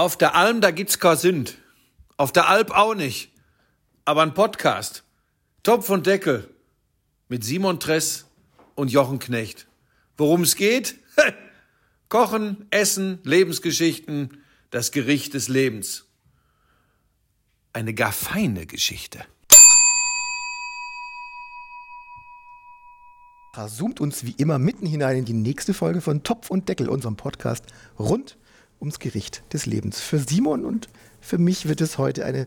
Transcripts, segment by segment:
Auf der Alm, da gibt's kein Sünd. Auf der Alp auch nicht. Aber ein Podcast. Topf und Deckel. Mit Simon Tress und Jochen Knecht. Worum es geht? Kochen, Essen, Lebensgeschichten, das Gericht des Lebens. Eine gar feine Geschichte. zoomt uns wie immer mitten hinein in die nächste Folge von Topf und Deckel, unserem Podcast rund ums Gericht des Lebens. Für Simon und für mich wird es heute eine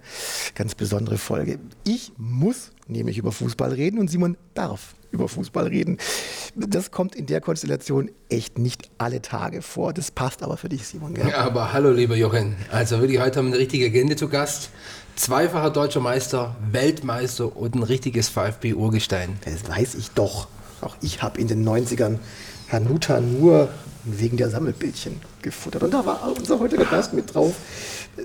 ganz besondere Folge. Ich muss nämlich über Fußball reden und Simon darf über Fußball reden. Das kommt in der Konstellation echt nicht alle Tage vor. Das passt aber für dich, Simon. Gell? Ja, aber hallo, lieber Jochen. Also wirklich, heute haben wir eine richtige Agenda zu Gast. Zweifacher deutscher Meister, Weltmeister und ein richtiges VfB-Urgestein. Das weiß ich doch. Auch ich habe in den 90ern Hanuta nur wegen der Sammelbildchen gefuttert. Und da war unser heutiger Gast mit drauf.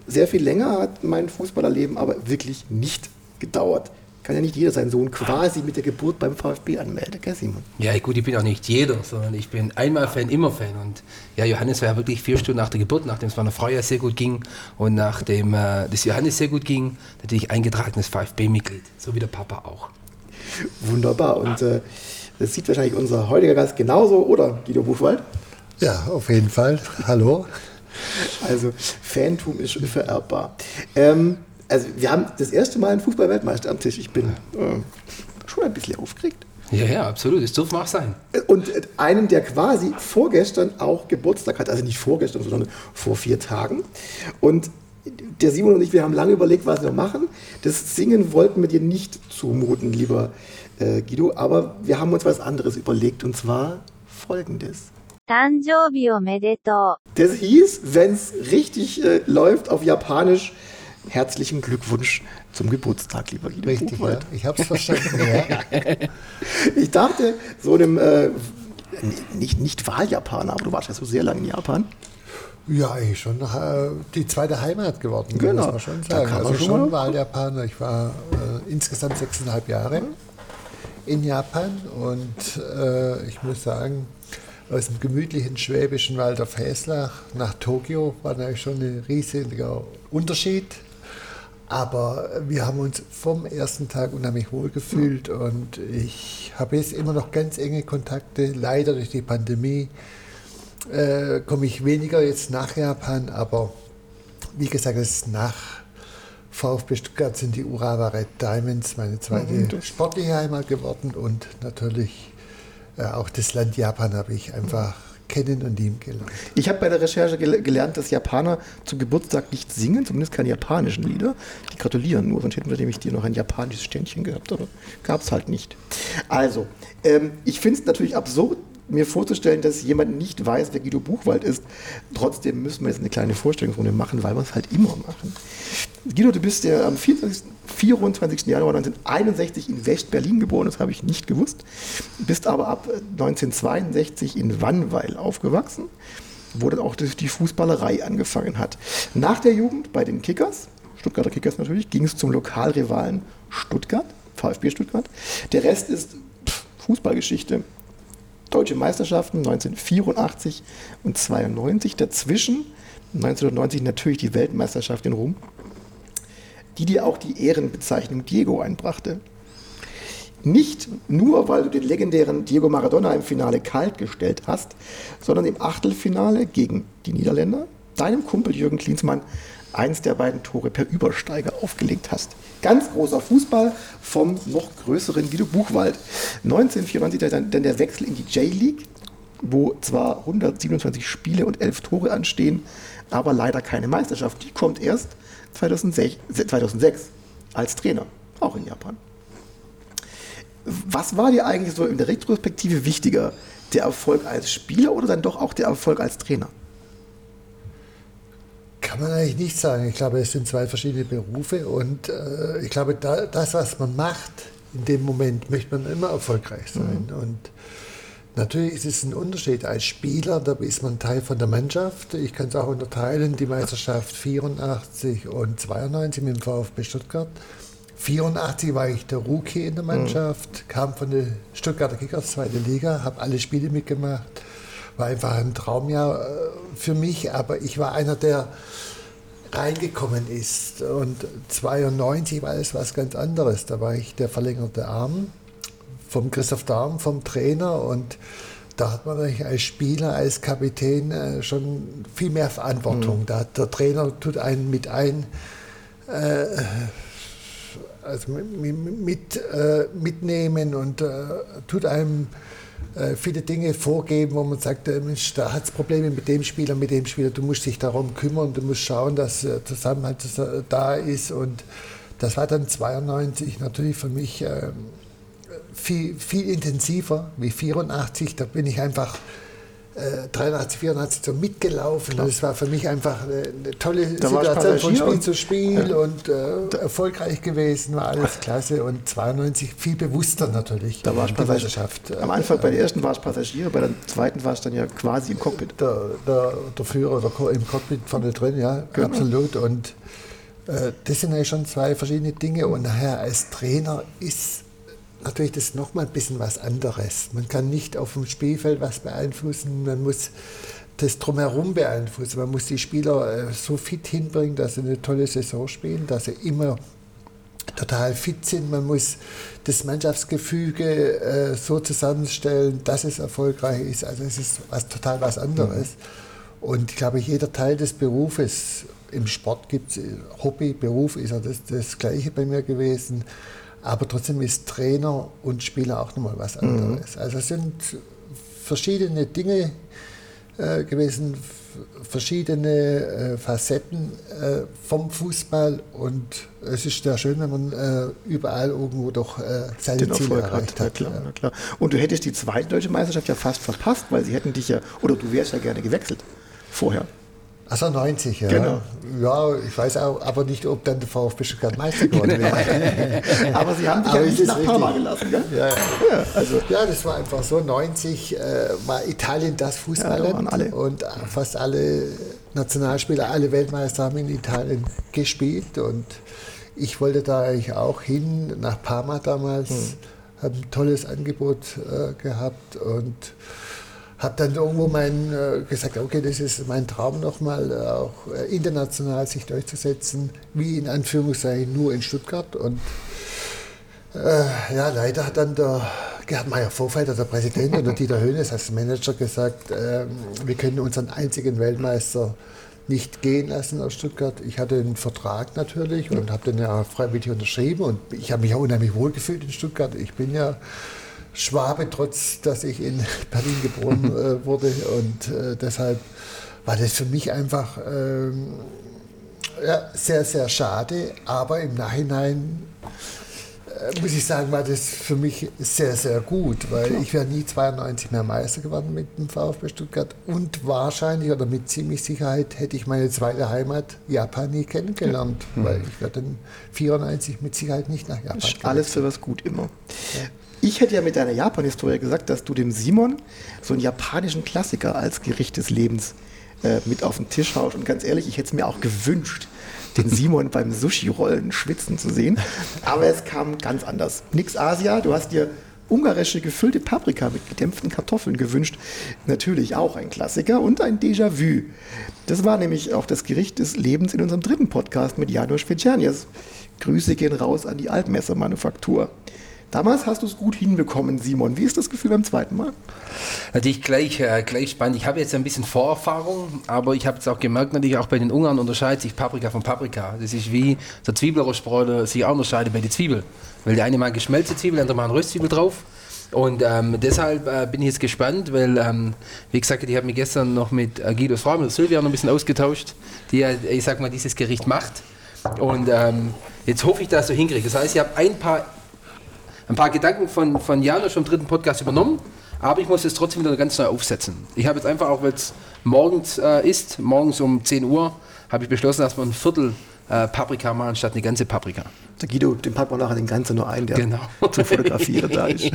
Sehr viel länger hat mein Fußballerleben aber wirklich nicht gedauert. Kann ja nicht jeder seinen Sohn quasi mit der Geburt beim VfB anmelden, gell Simon? Ja, gut, ich bin auch nicht jeder, sondern ich bin einmal Fan, immer Fan. Und ja, Johannes war ja wirklich vier Stunden nach der Geburt, nachdem es meiner Frau ja sehr gut ging und nachdem äh, das Johannes sehr gut ging, natürlich eingetragenes VfB-Mitglied, so wie der Papa auch. Wunderbar. Und äh, das sieht wahrscheinlich unser heutiger Gast genauso, oder Guido Buchwald? Ja, auf jeden Fall. Hallo. Also, Fantum ist vererbbar. Ähm, also, wir haben das erste Mal einen Fußball-Weltmeister am Tisch. Ich bin äh, schon ein bisschen aufgeregt. Ja, ja, absolut. Das dürfen auch sein. Und einen, der quasi vorgestern auch Geburtstag hat. Also nicht vorgestern, sondern vor vier Tagen. Und der Simon und ich, wir haben lange überlegt, was wir machen. Das Singen wollten wir dir nicht zumuten, lieber äh, Guido, aber wir haben uns was anderes überlegt und zwar folgendes. Das hieß, wenn es richtig äh, läuft, auf Japanisch, herzlichen Glückwunsch zum Geburtstag, lieber Guido. Richtig, ja. ich habe es verstanden. ja. Ich dachte, so einem, äh, nicht, nicht Wahljapaner, aber du warst ja so sehr lange in Japan. Ja, eigentlich schon äh, die zweite Heimat geworden, genau. muss man schon sagen. also schon, schon Wahljapaner. Ich war äh, insgesamt sechseinhalb Jahre in Japan und äh, ich muss sagen, aus dem gemütlichen schwäbischen Wald auf Häslach nach Tokio war natürlich schon ein riesiger Unterschied. Aber wir haben uns vom ersten Tag unheimlich wohl gefühlt und ich habe jetzt immer noch ganz enge Kontakte, leider durch die Pandemie äh, komme ich weniger jetzt nach Japan, aber wie gesagt, es ist nach VfB Stuttgart sind die Urawa Red Diamonds meine zweite mhm. sportliche Heimat geworden und natürlich auch das Land Japan habe ich einfach kennen und lieben gelernt. Ich habe bei der Recherche gel gelernt, dass Japaner zum Geburtstag nicht singen, zumindest keine japanischen Lieder. Die gratulieren nur, sonst hätten wir nämlich dir noch ein japanisches Ständchen gehabt, aber gab es halt nicht. Also, ähm, ich finde es natürlich absurd, mir vorzustellen, dass jemand nicht weiß, wer Guido Buchwald ist. Trotzdem müssen wir jetzt eine kleine Vorstellungsrunde machen, weil wir es halt immer machen. Guido, du bist ja am 24. 24. Januar 1961 in West-Berlin geboren, das habe ich nicht gewusst. Bist aber ab 1962 in Wannweil aufgewachsen, wo dann auch die Fußballerei angefangen hat. Nach der Jugend bei den Kickers, Stuttgarter Kickers natürlich, ging es zum Lokalrivalen Stuttgart, VfB Stuttgart. Der Rest ist Fußballgeschichte deutsche Meisterschaften 1984 und 92. Dazwischen 1990 natürlich die Weltmeisterschaft in Rom, die dir auch die Ehrenbezeichnung Diego einbrachte. Nicht nur, weil du den legendären Diego Maradona im Finale kalt gestellt hast, sondern im Achtelfinale gegen die Niederländer, deinem Kumpel Jürgen Klinsmann, eins der beiden Tore per Übersteiger aufgelegt hast. Ganz großer Fußball vom noch größeren Guido Buchwald. 1994 dann, der Wechsel in die J-League, wo zwar 127 Spiele und 11 Tore anstehen, aber leider keine Meisterschaft. Die kommt erst 2006, 2006 als Trainer, auch in Japan. Was war dir eigentlich so in der Retrospektive wichtiger? Der Erfolg als Spieler oder dann doch auch der Erfolg als Trainer? Kann man eigentlich nicht sagen. Ich glaube, es sind zwei verschiedene Berufe und äh, ich glaube, da, das, was man macht in dem Moment, möchte man immer erfolgreich sein. Mhm. Und natürlich ist es ein Unterschied. Als Spieler, da ist man Teil von der Mannschaft. Ich kann es auch unterteilen, die Meisterschaft 84 und 92 mit dem VfB Stuttgart. 84 war ich der Rookie in der mhm. Mannschaft, mhm. kam von der Stuttgarter Kickers, zweite Liga, habe alle Spiele mitgemacht war einfach ein Traumjahr äh, für mich, aber ich war einer der reingekommen ist. Und 92 war es was ganz anderes. Da war ich der verlängerte Arm vom Christoph Dahm, vom Trainer und da hat man natürlich als Spieler, als Kapitän äh, schon viel mehr Verantwortung. Mhm. Da hat der Trainer tut einen mit ein, äh, also mit, mit äh, mitnehmen und äh, tut einem viele Dinge vorgeben, wo man sagt, äh, Mensch, da hat es Probleme mit dem Spieler, mit dem Spieler, du musst dich darum kümmern, du musst schauen, dass äh, Zusammenhalt da ist und das war dann 92 natürlich für mich ähm, viel, viel intensiver wie 84. Da bin ich einfach äh, 83, 84 so mitgelaufen. Klar. Das war für mich einfach eine, eine tolle da Situation von Spiel zu Spiel ja. und äh, erfolgreich gewesen, war alles klasse und 92 viel bewusster natürlich. Da war ich Meisterschaft. Am Anfang bei der ersten war es Passagier, bei der zweiten war es dann ja quasi im Cockpit. Der, der, der Führer der, im Cockpit vorne drin, ja, genau. absolut. Und äh, das sind ja schon zwei verschiedene Dinge und nachher als Trainer ist natürlich das nochmal ein bisschen was anderes. Man kann nicht auf dem Spielfeld was beeinflussen, man muss das drumherum beeinflussen. Man muss die Spieler äh, so fit hinbringen, dass sie eine tolle Saison spielen, dass sie immer total fit sind. Man muss das Mannschaftsgefüge äh, so zusammenstellen, dass es erfolgreich ist. Also es ist was, total was anderes. Und ich glaube, jeder Teil des Berufes, im Sport gibt es Hobby, Beruf ist ja das, das Gleiche bei mir gewesen. Aber trotzdem ist Trainer und Spieler auch nochmal was anderes. Mhm. Also es sind verschiedene Dinge äh, gewesen, verschiedene äh, Facetten äh, vom Fußball und es ist sehr schön, wenn man äh, überall irgendwo doch äh, seine Den Ziele erreicht hat. Klar, ja. klar. Und du hättest die zweite deutsche Meisterschaft ja fast verpasst, weil sie hätten dich ja, oder du wärst ja gerne gewechselt vorher. Achso, 90, ja. Genau. Ja, ich weiß auch, aber nicht, ob dann der VfB Stuttgart Meister geworden wäre. aber Sie haben dich ja nicht nach Parma gelassen, gell? Ja, ja. also. ja, das war einfach so. 90 äh, war Italien das Fußballland ja, und fast alle Nationalspieler, alle Weltmeister haben in Italien gespielt und ich wollte da eigentlich auch hin, nach Parma damals, hm. habe ein tolles Angebot äh, gehabt und habe dann irgendwo mein, äh, gesagt, okay, das ist mein Traum nochmal, äh, auch äh, international sich durchzusetzen, wie in Anführungszeichen nur in Stuttgart. Und äh, ja, leider hat dann der Gerhard Meyer Vorfelder, der Präsident, und der Dieter Höhnes als Manager gesagt, äh, wir können unseren einzigen Weltmeister nicht gehen lassen aus Stuttgart. Ich hatte einen Vertrag natürlich und habe den ja freiwillig unterschrieben und ich habe mich auch unheimlich wohl gefühlt in Stuttgart. Ich bin ja Schwabe, trotz dass ich in Berlin geboren äh, wurde. Und äh, deshalb war das für mich einfach ähm, ja, sehr, sehr schade. Aber im Nachhinein äh, muss ich sagen, war das für mich sehr, sehr gut, weil ich wäre nie 92 mehr Meister geworden mit dem VfB Stuttgart und wahrscheinlich oder mit ziemlich Sicherheit hätte ich meine zweite Heimat Japan nie kennengelernt, ja. weil ich wäre dann 94 mit Sicherheit nicht nach Japan. Alles für was gut immer. Ja. Ich hätte ja mit deiner Japan-Historie gesagt, dass du dem Simon so einen japanischen Klassiker als Gericht des Lebens äh, mit auf den Tisch haust. Und ganz ehrlich, ich hätte es mir auch gewünscht, den Simon beim Sushi-Rollen schwitzen zu sehen. Aber es kam ganz anders. Nix Asia, du hast dir ungarische gefüllte Paprika mit gedämpften Kartoffeln gewünscht. Natürlich auch ein Klassiker und ein Déjà-vu. Das war nämlich auch das Gericht des Lebens in unserem dritten Podcast mit Janusz Fecanias. Grüße gehen raus an die Altmesser Manufaktur. Damals hast du es gut hinbekommen, Simon. Wie ist das Gefühl beim zweiten Mal? Natürlich gleich, äh, gleich spannend. Ich habe jetzt ein bisschen Vorerfahrung, aber ich habe es auch gemerkt, natürlich auch bei den Ungarn unterscheidet sich Paprika von Paprika. Das ist wie der Zwiebelrostbräuler sich auch unterscheidet bei den Zwiebeln. Weil der eine mal geschmelzte Zwiebel, der andere mal eine Röstzwiebel drauf. Und ähm, deshalb äh, bin ich jetzt gespannt, weil, ähm, wie gesagt, ich habe mich gestern noch mit äh, Guidos Frau, mit Silvia noch ein bisschen ausgetauscht, die ja, ich sag mal, dieses Gericht macht. Und ähm, jetzt hoffe ich, dass ich das hinkriege. Das heißt, ich habe ein paar ein paar Gedanken von, von Janosch im dritten Podcast übernommen, aber ich muss es trotzdem wieder ganz neu aufsetzen. Ich habe jetzt einfach auch, weil es morgens äh, ist, morgens um 10 Uhr, habe ich beschlossen, dass man ein Viertel äh, Paprika machen statt eine ganze Paprika. Der Guido, den packt man nachher den ganzen nur ein, der genau. zum Fotografieren da ist.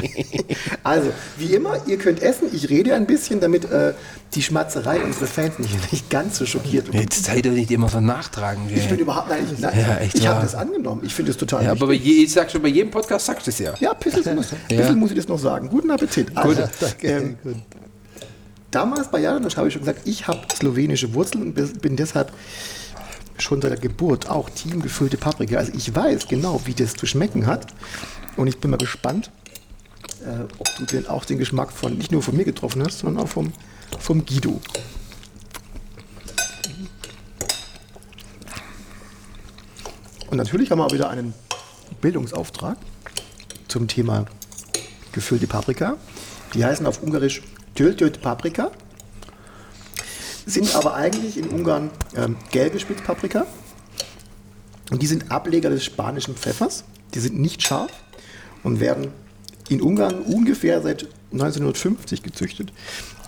Also, wie immer, ihr könnt essen. Ich rede ein bisschen, damit äh, die Schmatzerei unserer Fans nicht, nicht ganz so schockiert wird. Jetzt seid ihr nicht immer so nachtragen. Ich bin überhaupt nicht. Nein, ja, ich habe das angenommen. Ich finde es total ja, Aber bei je, ich sag schon, bei jedem Podcast sagst du es ja. Ja, bisschen, muss, ja. muss ich das noch sagen. Guten Appetit. Also, gut, danke. Ähm, Damals bei Janosch habe ich schon gesagt, ich habe slowenische Wurzeln und bin deshalb schon seit der Geburt auch teamgefüllte Paprika. Also ich weiß genau, wie das zu schmecken hat. Und ich bin mal gespannt, äh, ob du denn auch den Geschmack von nicht nur von mir getroffen hast, sondern auch vom, vom Guido. Und natürlich haben wir auch wieder einen Bildungsauftrag zum Thema gefüllte Paprika. Die heißen auf Ungarisch Töltöt Paprika, sind aber eigentlich in Ungarn ähm, gelbe Spitzpaprika. Und die sind Ableger des spanischen Pfeffers. Die sind nicht scharf und werden in Ungarn ungefähr seit 1950 gezüchtet.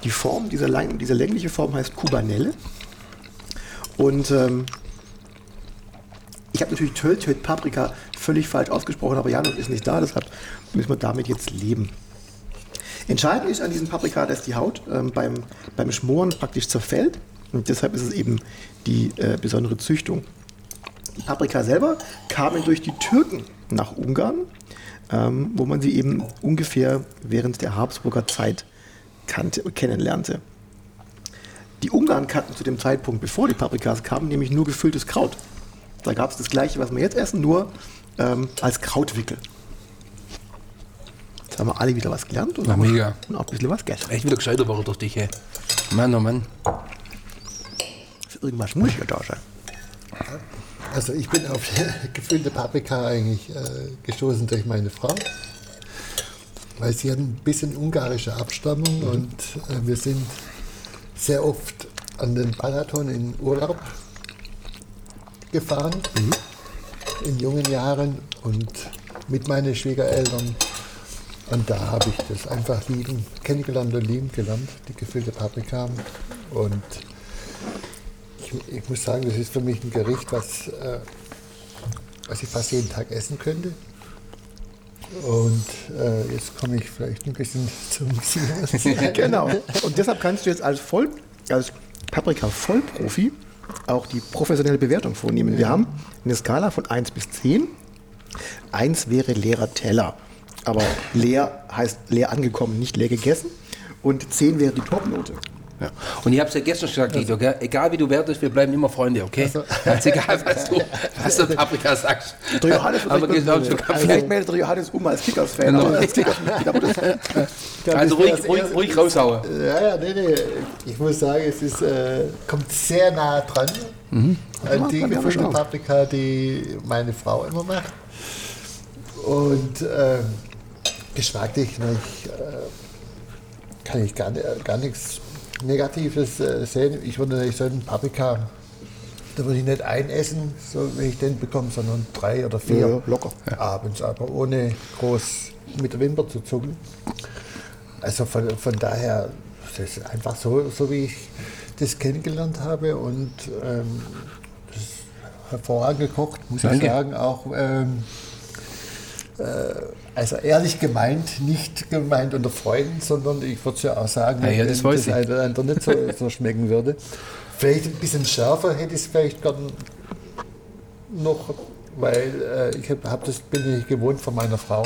Die Form, dieser, diese längliche Form heißt Kubanelle. Und ähm, ich habe natürlich Töltöt Paprika völlig falsch ausgesprochen, aber Janus ist nicht da, deshalb müssen wir damit jetzt leben. Entscheidend ist an diesem Paprika, dass die Haut ähm, beim, beim Schmoren praktisch zerfällt. Und deshalb ist es eben die äh, besondere Züchtung. Die Paprika selber kamen durch die Türken nach Ungarn, ähm, wo man sie eben ungefähr während der Habsburger Zeit kannte, kennenlernte. Die Ungarn kannten zu dem Zeitpunkt, bevor die Paprikas kamen, nämlich nur gefülltes Kraut. Da gab es das gleiche, was wir jetzt essen, nur ähm, als Krautwickel. Jetzt haben wir alle wieder was gelernt und, Na, auch, mega. und auch ein bisschen was gegessen. Echt wieder gescheiter war durch dich, ey. Mann, oh Mann. Irgendwas muss ja da sein. Also ich bin auf gefüllte Paprika eigentlich äh, gestoßen durch meine Frau, weil sie hat ein bisschen ungarische Abstammung und äh, wir sind sehr oft an den Balaton in Urlaub gefahren in jungen Jahren und mit meinen Schwiegereltern. Und da habe ich das einfach lieben, kennengelernt und lieben gelernt, die gefüllte Paprika. Und ich, ich muss sagen, das ist für mich ein Gericht, was, äh, was ich fast jeden Tag essen könnte. Und äh, jetzt komme ich vielleicht ein bisschen zum Simon. Genau. Und deshalb kannst du jetzt als, Voll, als Paprika-Vollprofi auch die professionelle Bewertung vornehmen. Wir haben eine Skala von 1 bis 10. 1 wäre leerer Teller. Aber leer heißt leer angekommen, nicht leer gegessen. Und 10 wäre die Topnote. Ja. Und ich habe es ja gestern schon gesagt, Guido, egal wie du wertest, wir bleiben immer Freunde, okay? Ganz egal, was du, was du Paprika sagst. Der Johannes, Aber genau, also, vielleicht meldet der Johannes um als Kickers-Fan. Genau. als das- also ruhig, ruhig, ruhig raushauen. Ja, ja, nee, nee. Ich muss sagen, es ist, äh, kommt sehr nah dran an die gefüllte. Paprika, die meine Frau immer macht. Und ähm, geschmacklich ich, äh, kann ich gar, gar nichts Negatives äh, sehen. Ich würde natürlich sagen, Paprika, da würde ich nicht ein essen, so wenn ich den bekomme, sondern drei oder vier. Ja, locker. Abends, aber ohne groß mit der Wimper zu zucken. Also von, von daher, das ist einfach so, so wie ich das kennengelernt habe und ähm, das ist hervorragend gekocht, muss Danke. ich sagen. Auch ähm, äh, also ehrlich gemeint, nicht gemeint unter Freunden, sondern ich würde es ja auch sagen, Ja, ja, das wenn das ich. ein oder andere nicht so, so schmecken würde. Vielleicht ein bisschen schärfer hätte ich es vielleicht gern noch, weil äh, ich hab, hab das bin ich gewohnt von meiner Frau,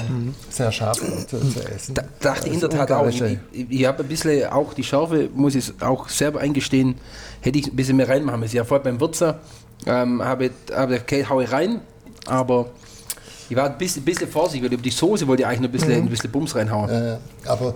sehr scharf zu, zu essen. Da, dachte ich in der Das Tat auch. Ich, ich, habe ein bisschen auch die Schärfe, muss ich auch selber eingestehen, hätte ich ein bisschen mehr reinmachen müssen. Ja, vorher beim Würzer ähm, habe habe ich, okay, hau ich rein, aber ich war ein bisschen, bisschen vorsichtig, weil über die Soße wollte ich eigentlich noch ein bisschen, ein bisschen Bums reinhauen. Äh, aber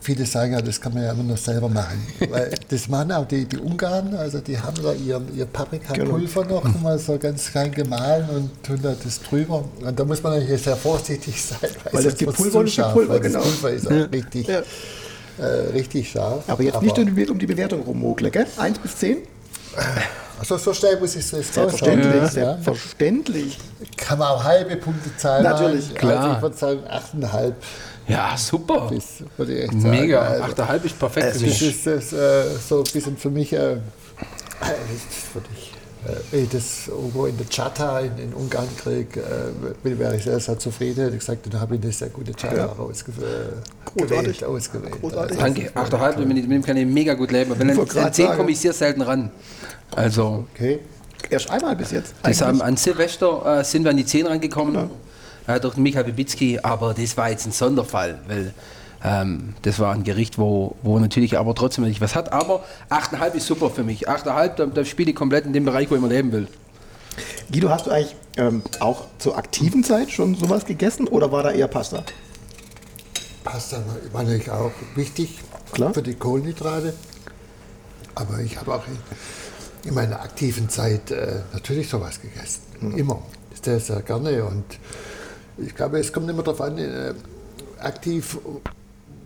viele sagen ja, das kann man ja immer noch selber machen. Weil das machen auch die, die Ungarn, also die haben da ihren, ihr Paprikapulver noch mal so ganz klein gemahlen und tun da das drüber. Und da muss man natürlich sehr vorsichtig sein, Weil das wird's Gepulver zu ist scharf, Gepulver, weil das genau. Pulver ist auch richtig, Ja. äh, richtig scharf. Aber jetzt nicht um die, um die Bewertung rummogle, gell? 1 bis 10? Also so schnell muss ich es jetzt Selbstverständlich. Ja. selbstverständlich. Kann man auch halbe Punkte zahlen. Natürlich, klar. Also ich würde sagen 8,5 Ja, super. bis, würde ich echt sagen. Mega. Also, 8,5 ist perfekt. Das für mich. ist das, äh, so ein bisschen für mich, äh, das würde äh, ich das irgendwo in der Chata in, in Ungarn kriege, äh, wäre ich sehr, sehr zufrieden. Ich gesagt, dann habe ich eine sehr gute Chata ausgewählt, Großartig. ausgewählt. Großartig. Danke. 8,5, mit, mit dem kann ich mega gut leben. Wenn an 10 sagen. komme ich sehr selten ran. Also, Okay. Erst einmal bis jetzt. haben, an Silvester äh, sind wir an die 10 rangekommen, äh, durch den Michael Bibitzki, aber das war jetzt ein Sonderfall, weil Ähm, das war ein Gericht, wo, wo natürlich aber trotzdem nicht was hat. Aber 8,5 ist super für mich. 8,5, da, da spiele ich komplett in dem Bereich, wo ich mal leben will. Guido, hast du eigentlich ähm, auch zur aktiven Zeit schon sowas gegessen oder war da eher Pasta? Pasta war natürlich auch wichtig Klar. für die Kohlenhydrate. Aber ich habe auch in, in meiner aktiven Zeit äh, natürlich sowas gegessen. Immer. Sehr, sehr gerne. Und ich glaube, es kommt immer darauf an, äh, aktiv,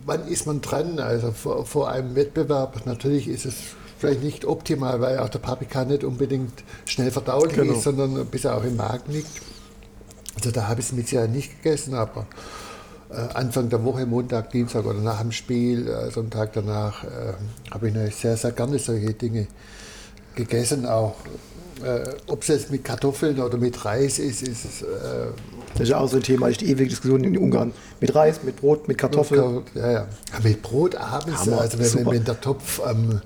wann ist man dran? Also vor, vor einem Wettbewerb, natürlich ist es vielleicht nicht optimal, weil auch der Paprika nicht unbedingt schnell verdaulich Genau. ist, sondern bis er auch im Magen liegt. Also da habe ich es mit Sicherheit nicht gegessen, aber äh, Anfang der Woche, Montag, Dienstag oder nach dem Spiel, äh, so einen Tag danach, äh, habe ich natürlich sehr, sehr gerne solche Dinge gegessen. Auch äh, ob es jetzt mit Kartoffeln oder mit Reis ist, ist. Äh, Das ist ja auch so ein Thema, ist die ewige Diskussion in Ungarn. Mit Reis, mit Brot, mit Kartoffeln. ja, ja. Ja, Mit Brot abends, Hammer, also wenn, wenn, wenn der Topf am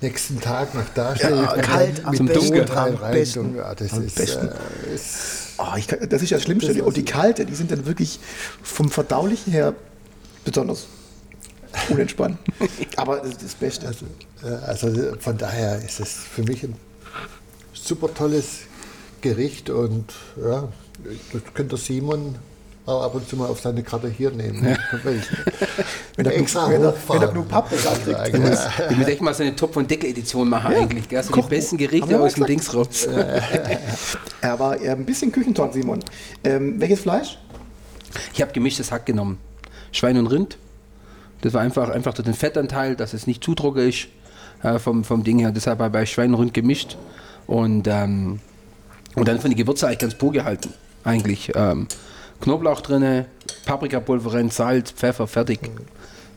nächsten Tag noch da steht, Ja, kalt, am Zum Brot Dunkeln. rein, Am rein, besten. ja, das Am ist, besten. äh, ist Oh, kann, das ist ja das Schlimmste. Und die kalte, die sind dann wirklich vom Verdaulichen her besonders unentspannt. Aber das ist das Beste. Also, äh, also von daher ist es für mich ein super tolles Gericht und ja, das könnte Simon auch ab und zu mal auf seine Karte hier nehmen. Wenn Wenn er extra wenn er- hochfahren. wenn er Paprika Also kriegt. eigentlich, ja. Ich würde echt mal so eine Top- und Deckel-Edition machen Ja, eigentlich. Gell? So die besten Gerichte aus dem. Dings raus. Er war eher ein bisschen Küchentalk, Simon. Ähm, welches Fleisch? Ich habe gemischtes Hack genommen. Schwein und Rind. Das war einfach, einfach durch den Fettanteil, dass es nicht zu trocken ist äh, vom, vom Ding her. Deshalb habe ich Schwein und Rind gemischt. Und, ähm, und dann von den Gewürzen eigentlich ganz pur gehalten. Eigentlich. Ähm, Knoblauch drin, Paprikapulver Salz, Pfeffer, fertig.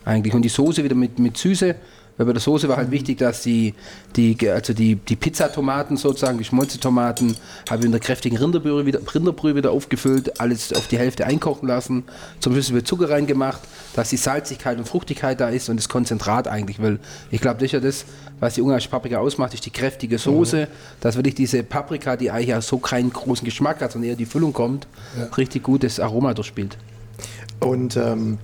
Eigentlich. Und die Soße wieder mit, mit Süße. Weil bei der Soße war halt wichtig, dass die, die, also die, die Pizzatomaten sozusagen, geschmolzene Tomaten, habe ich in der kräftigen Rinderbrühe wieder, Rinderbrühe wieder aufgefüllt, alles auf die Hälfte einkochen lassen, zum Schluss wird Zucker reingemacht, dass die Salzigkeit und Fruchtigkeit da ist und das Konzentrat eigentlich, weil ich glaube, das ist ja das, was die ungarische Paprika ausmacht, ist die kräftige Soße, dass wirklich diese Paprika, die eigentlich ja so keinen großen Geschmack hat, sondern eher die Füllung kommt, richtig gutes Aroma durchspielt. Und ähm,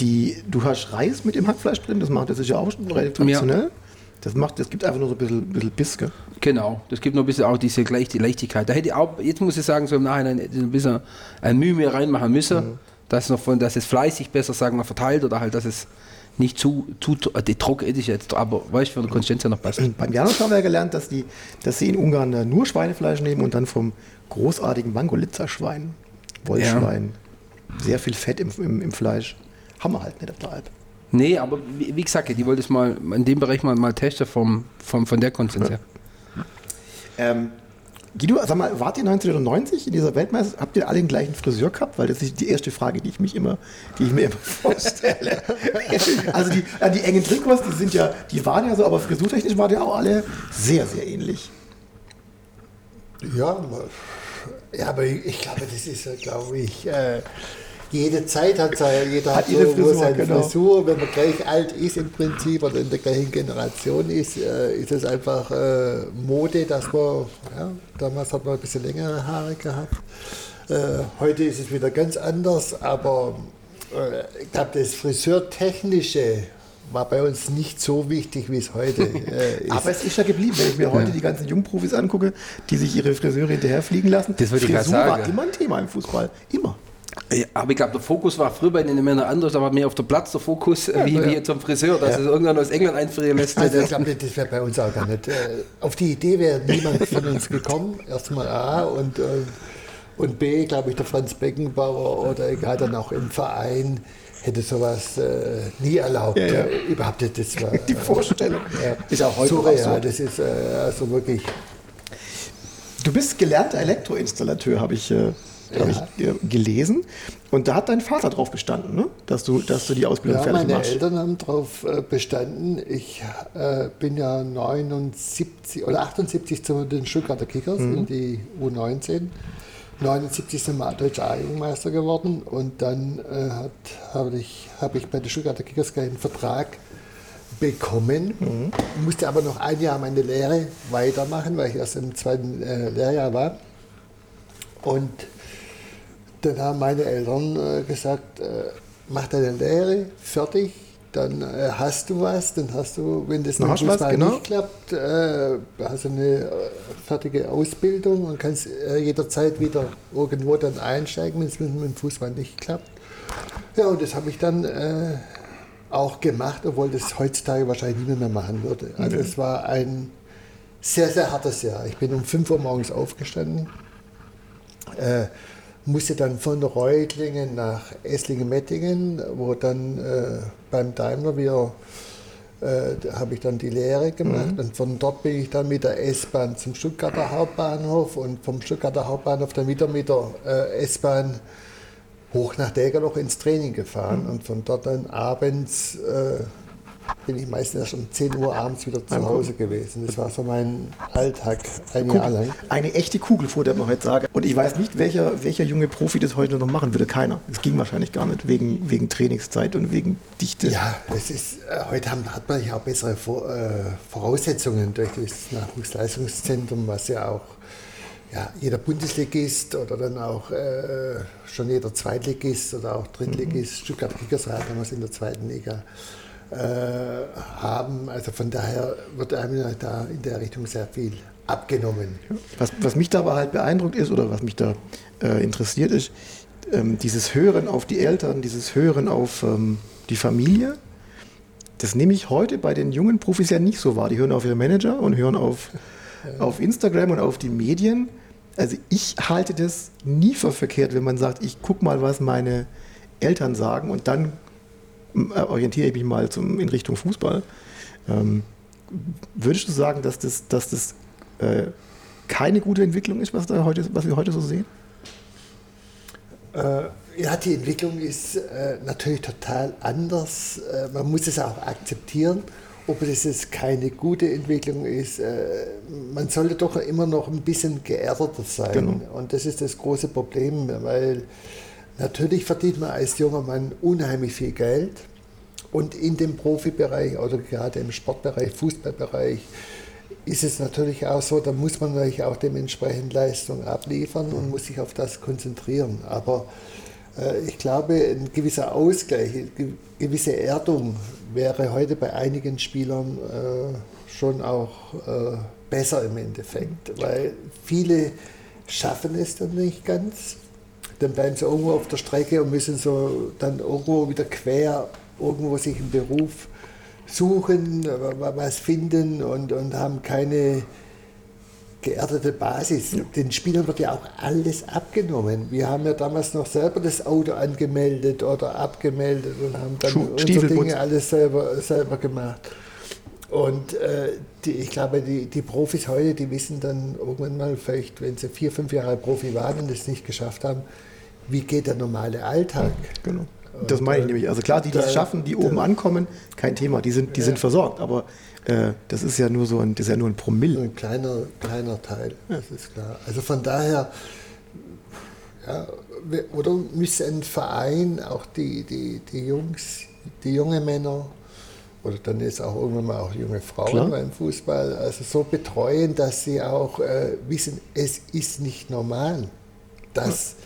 die, du hast Reis mit dem Hackfleisch drin, das macht das ist ja auch schon relativ traditionell. Das macht, das gibt einfach nur so ein bisschen, bisschen Biss, gell? Genau, das gibt noch ein bisschen auch diese gleich, die Leichtigkeit. Da hätte ich auch, jetzt muss ich sagen, so im Nachhinein ein bisschen ein Mühe mehr reinmachen müssen, dass, noch von, dass es fleißig besser sagen wir, verteilt oder halt, dass es nicht zu, zu äh, die trocken ist jetzt, aber weißt du, von der Konsistenz her noch passt. Beim Janusz haben wir ja gelernt, dass, die, dass sie in Ungarn äh, nur Schweinefleisch nehmen und dann vom großartigen Mangolitzer-Schwein, Wollschwein, sehr viel Fett im, im, im Fleisch. Haben wir halt nicht auf der Alp. Nee, aber wie, wie gesagt, die wollte es mal in dem Bereich mal, mal testen vom, vom, von der Konsistenz her. Ähm, Guido, sag mal, wart ihr 1990 in dieser Weltmeisterschaft? Habt ihr alle den gleichen Friseur gehabt? Weil das ist die erste Frage, die ich mich immer, die ich mir immer vorstelle. also die, äh, die engen Trikots, die sind ja, die waren ja so, aber frisurtechnisch waren die auch alle sehr, sehr ähnlich. Ja, ja, aber ich, ich glaube, das ist, ja, glaube ich, äh, jede Zeit hat seine, jeder Hat hat, ihre so, wo Frisur, seine genau. Frisur, wenn man gleich alt ist im Prinzip oder in der gleichen Generation ist, äh, ist es einfach äh, Mode, dass man, ja, damals hat man ein bisschen längere Haare gehabt. Äh, heute ist es wieder ganz anders, aber äh, ich glaube, das Friseurtechnische war bei uns nicht so wichtig, wie es heute äh, ist. Aber es ist ja geblieben, wenn ich mir heute die ganzen Jungprofis angucke, die sich ihre Friseure hinterherfliegen lassen. Das wollte ich Frisur gerade war sagen. immer ein Thema im Fußball. Immer. Ja, aber ich glaube, der Fokus war früher bei den Männern anders, aber mehr auf der Platz der Fokus, äh, wie, ja. wie zum Friseur, dass es irgendwann aus England einfrieren lässt. Also ich glaube, das wäre bei uns auch gar nicht. Äh, Auf die Idee wäre niemand von uns gekommen. Erstmal A und, äh, und B, glaube ich, der Franz Beckenbauer oder egal dann auch im Verein hätte sowas äh, nie erlaubt. Ja, ja. Überhaupt nicht. Das war Die Vorstellung ja, ist auch heute noch surreal. absurd. Das ist äh, also wirklich. Du bist gelernter Elektroinstallateur, habe ich, hab ich äh, gelesen. Und da hat dein Vater drauf bestanden, ne? dass, du, dass du die Ausbildung Ja, fertig meine machst. Eltern haben darauf äh, bestanden. Ich äh, bin ja 79 oder 78 zu den Stuttgarter Kickers in die U19. 79 sind wir deutscher A-Jugendmeister geworden und dann äh, habe ich, hab ich bei den Stuttgarter Kickers gleich einen Vertrag bekommen, musste aber noch ein Jahr meine Lehre weitermachen, weil ich erst im zweiten äh, Lehrjahr war. Und dann haben meine Eltern äh, gesagt, äh, mach deine Lehre, fertig, dann äh, hast du was, dann hast du, wenn das Dann Fußball genau. nicht klappt, hast du eine fertige Ausbildung und kannst jederzeit wieder irgendwo dann einsteigen, wenn es mit, mit dem Fußball nicht klappt. Ja, und das habe ich dann äh, auch gemacht, obwohl das heutzutage wahrscheinlich niemand mehr machen würde. Also es war ein sehr, sehr hartes Jahr. Ich bin um 5 Uhr morgens aufgestanden, äh, musste dann von Reutlingen nach Esslingen-Mettingen, wo dann äh, beim Daimler wieder, äh, habe ich dann die Lehre gemacht. Und von dort bin ich dann mit der S-Bahn zum Stuttgarter Hauptbahnhof und vom Stuttgarter Hauptbahnhof dann wieder mit der äh, S-Bahn hoch nach Degerloch ins Training gefahren. Und von dort dann abends äh, bin ich meistens erst um 10 Uhr abends wieder zu Hause gewesen. Das war so mein Alltag ein Jahr lang. Eine echte Kugel, vor der man heute sagen. Und ich weiß nicht, welcher, welcher junge Profi das heute noch machen würde. Keiner. Das ging wahrscheinlich gar nicht, wegen, wegen Trainingszeit und wegen Dichte. Ja, das ist, äh, heute haben, hat man ja auch bessere äh, Voraussetzungen durch das Nachwuchsleistungszentrum, was ja auch ja, jeder Bundesligist oder dann auch äh, schon jeder Zweitligist oder auch Drittligist, Stuttgart Kickersrat haben wir es in der zweiten Liga, haben. Also von daher wird einem ja da in der Richtung sehr viel abgenommen. Was, was mich da aber halt beeindruckt ist oder was mich da äh, interessiert ist, ähm, dieses Hören auf die Eltern, dieses Hören auf ähm, die Familie, das nehme ich heute bei den jungen Profis ja nicht so wahr. Die hören auf ihre Manager und hören auf, auf Instagram und auf die Medien. Also ich halte das nie für verkehrt, wenn man sagt, ich gucke mal, was meine Eltern sagen und dann äh, orientiere ich mich mal zum, in Richtung Fußball. Ähm, würdest du sagen, dass das, dass das äh, keine gute Entwicklung ist, was, da heute, was wir heute so sehen? Äh, ja, die Entwicklung ist äh, natürlich total anders. Äh, man muss es auch akzeptieren. Ob es jetzt keine gute Entwicklung ist, äh, man sollte doch immer noch ein bisschen geerdeter sein. Genau. Und das ist das große Problem, weil natürlich verdient man als junger Mann unheimlich viel Geld. Und in dem Profibereich oder gerade im Sportbereich, Fußballbereich, ist es natürlich auch so, da muss man natürlich auch dementsprechend Leistung abliefern und muss sich auf das konzentrieren. Aber äh, ich glaube, ein gewisser Ausgleich, eine gewisse Erdung wäre heute bei einigen Spielern äh, schon auch äh, besser im Endeffekt, weil viele schaffen es dann nicht ganz. Dann bleiben sie irgendwo auf der Strecke und müssen so dann irgendwo wieder quer irgendwo sich einen Beruf suchen, was finden und, und haben keine geerdete Basis. Den Spielern wird ja auch alles abgenommen. Wir haben ja damals noch selber das Auto angemeldet oder abgemeldet und haben dann Schuh- unsere. Dinge alles selber, selber gemacht. Und äh, die, ich glaube, die, die Profis heute, die wissen dann irgendwann mal, vielleicht, wenn sie vier, fünf Jahre Profi waren und es nicht geschafft haben, wie geht der normale Alltag? Genau. Das meine ich nämlich. Also klar, die, die es schaffen, die oben ankommen, kein Thema, die sind, die sind versorgt. Aber äh, das ist ja nur so ein, das ist ja nur ein Promille. Ein kleiner, kleiner Teil, das ist klar. Also von daher, ja, oder müsste ein Verein auch die, die, die Jungs, die junge Männer oder dann ist auch irgendwann mal auch junge Frauen Klar. beim Fußball, also so betreuen, dass sie auch äh, wissen, es ist nicht normal, dass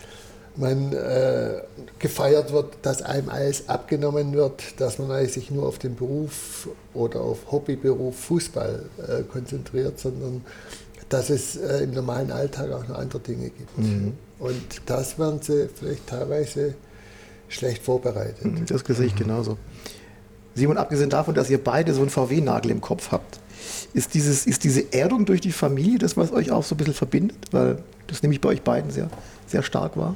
man äh, gefeiert wird, dass einem alles abgenommen wird, dass man sich nur auf den Beruf oder auf Hobbyberuf Fußball äh, konzentriert, sondern dass es äh, im normalen Alltag auch noch andere Dinge gibt. Und das werden sie vielleicht teilweise schlecht vorbereitet. Das sehe ich genauso. Simon, abgesehen davon, dass ihr beide so einen VW-Nagel im Kopf habt, ist, dieses, ist diese Erdung durch die Familie das, was euch auch so ein bisschen verbindet? Weil das nämlich bei euch beiden sehr, sehr stark war.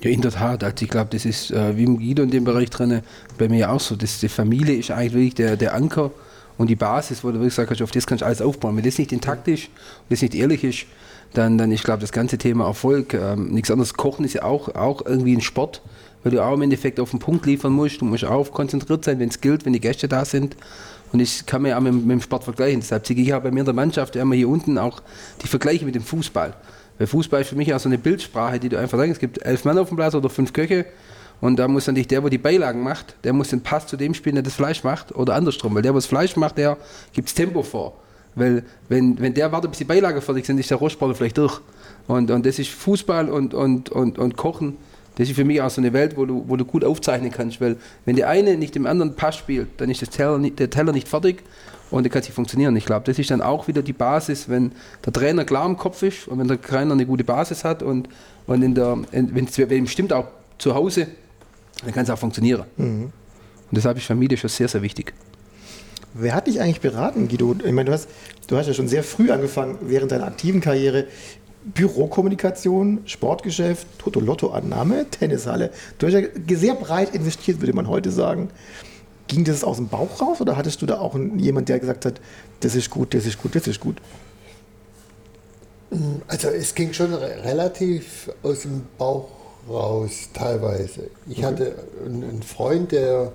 Ja, in der Tat. Also ich glaube, das ist äh, wie im Guido in dem Bereich drin, bei mir auch so. Das, die Familie ist eigentlich wirklich der, der Anker und die Basis, wo du wirklich sagst, auf das kannst du alles aufbauen. Wenn das nicht intakt ist, wenn das nicht ehrlich ist, dann, dann ich glaube, das ganze Thema Erfolg, ähm, nichts anderes. Kochen ist ja auch, auch irgendwie ein Sport, weil du auch im Endeffekt auf den Punkt liefern musst. Du musst auch konzentriert sein, wenn es gilt, wenn die Gäste da sind. Und ich kann mir ja auch mit, mit dem Sport vergleichen. Deshalb ziehe ich auch bei mir in der Mannschaft immer hier unten auch die Vergleiche mit dem Fußball. Weil Fußball ist für mich auch so eine Bildsprache, die du einfach sagst, es gibt elf Mann auf dem Platz oder fünf Köche und da muss natürlich der, der die Beilagen macht, der muss den Pass zu dem spielen, der das Fleisch macht oder andersrum, weil der, der das Fleisch macht, der gibt Tempo vor. Weil wenn, wenn der wartet, bis die Beilagen fertig sind, ist der Rohsportler vielleicht durch. Und, und das ist Fußball und, und, und, und Kochen Das ist für mich auch so eine Welt, wo du, wo du gut aufzeichnen kannst, weil wenn der eine nicht dem anderen Pass spielt, dann ist Teller nicht, der Teller nicht fertig und der kann nicht funktionieren. Ich glaube, das ist dann auch wieder die Basis, wenn der Trainer klar im Kopf ist und wenn der Trainer eine gute Basis hat und, und in der, wenn es stimmt auch zu Hause, dann kann es auch funktionieren. Mhm. Und deshalb ist Familie schon sehr, sehr wichtig. Wer hat dich eigentlich beraten, Guido? Ich meine, du hast, du hast ja schon sehr früh angefangen, während deiner aktiven Karriere Bürokommunikation, Sportgeschäft, Toto-Lotto-Annahme, Tennishalle. Du hast ja sehr breit investiert, würde man heute sagen. Ging das aus dem Bauch raus oder hattest du da auch jemand, der gesagt hat, das ist gut, das ist gut, das ist gut? Also es ging schon relativ aus dem Bauch raus teilweise. Ich okay. hatte einen Freund, der,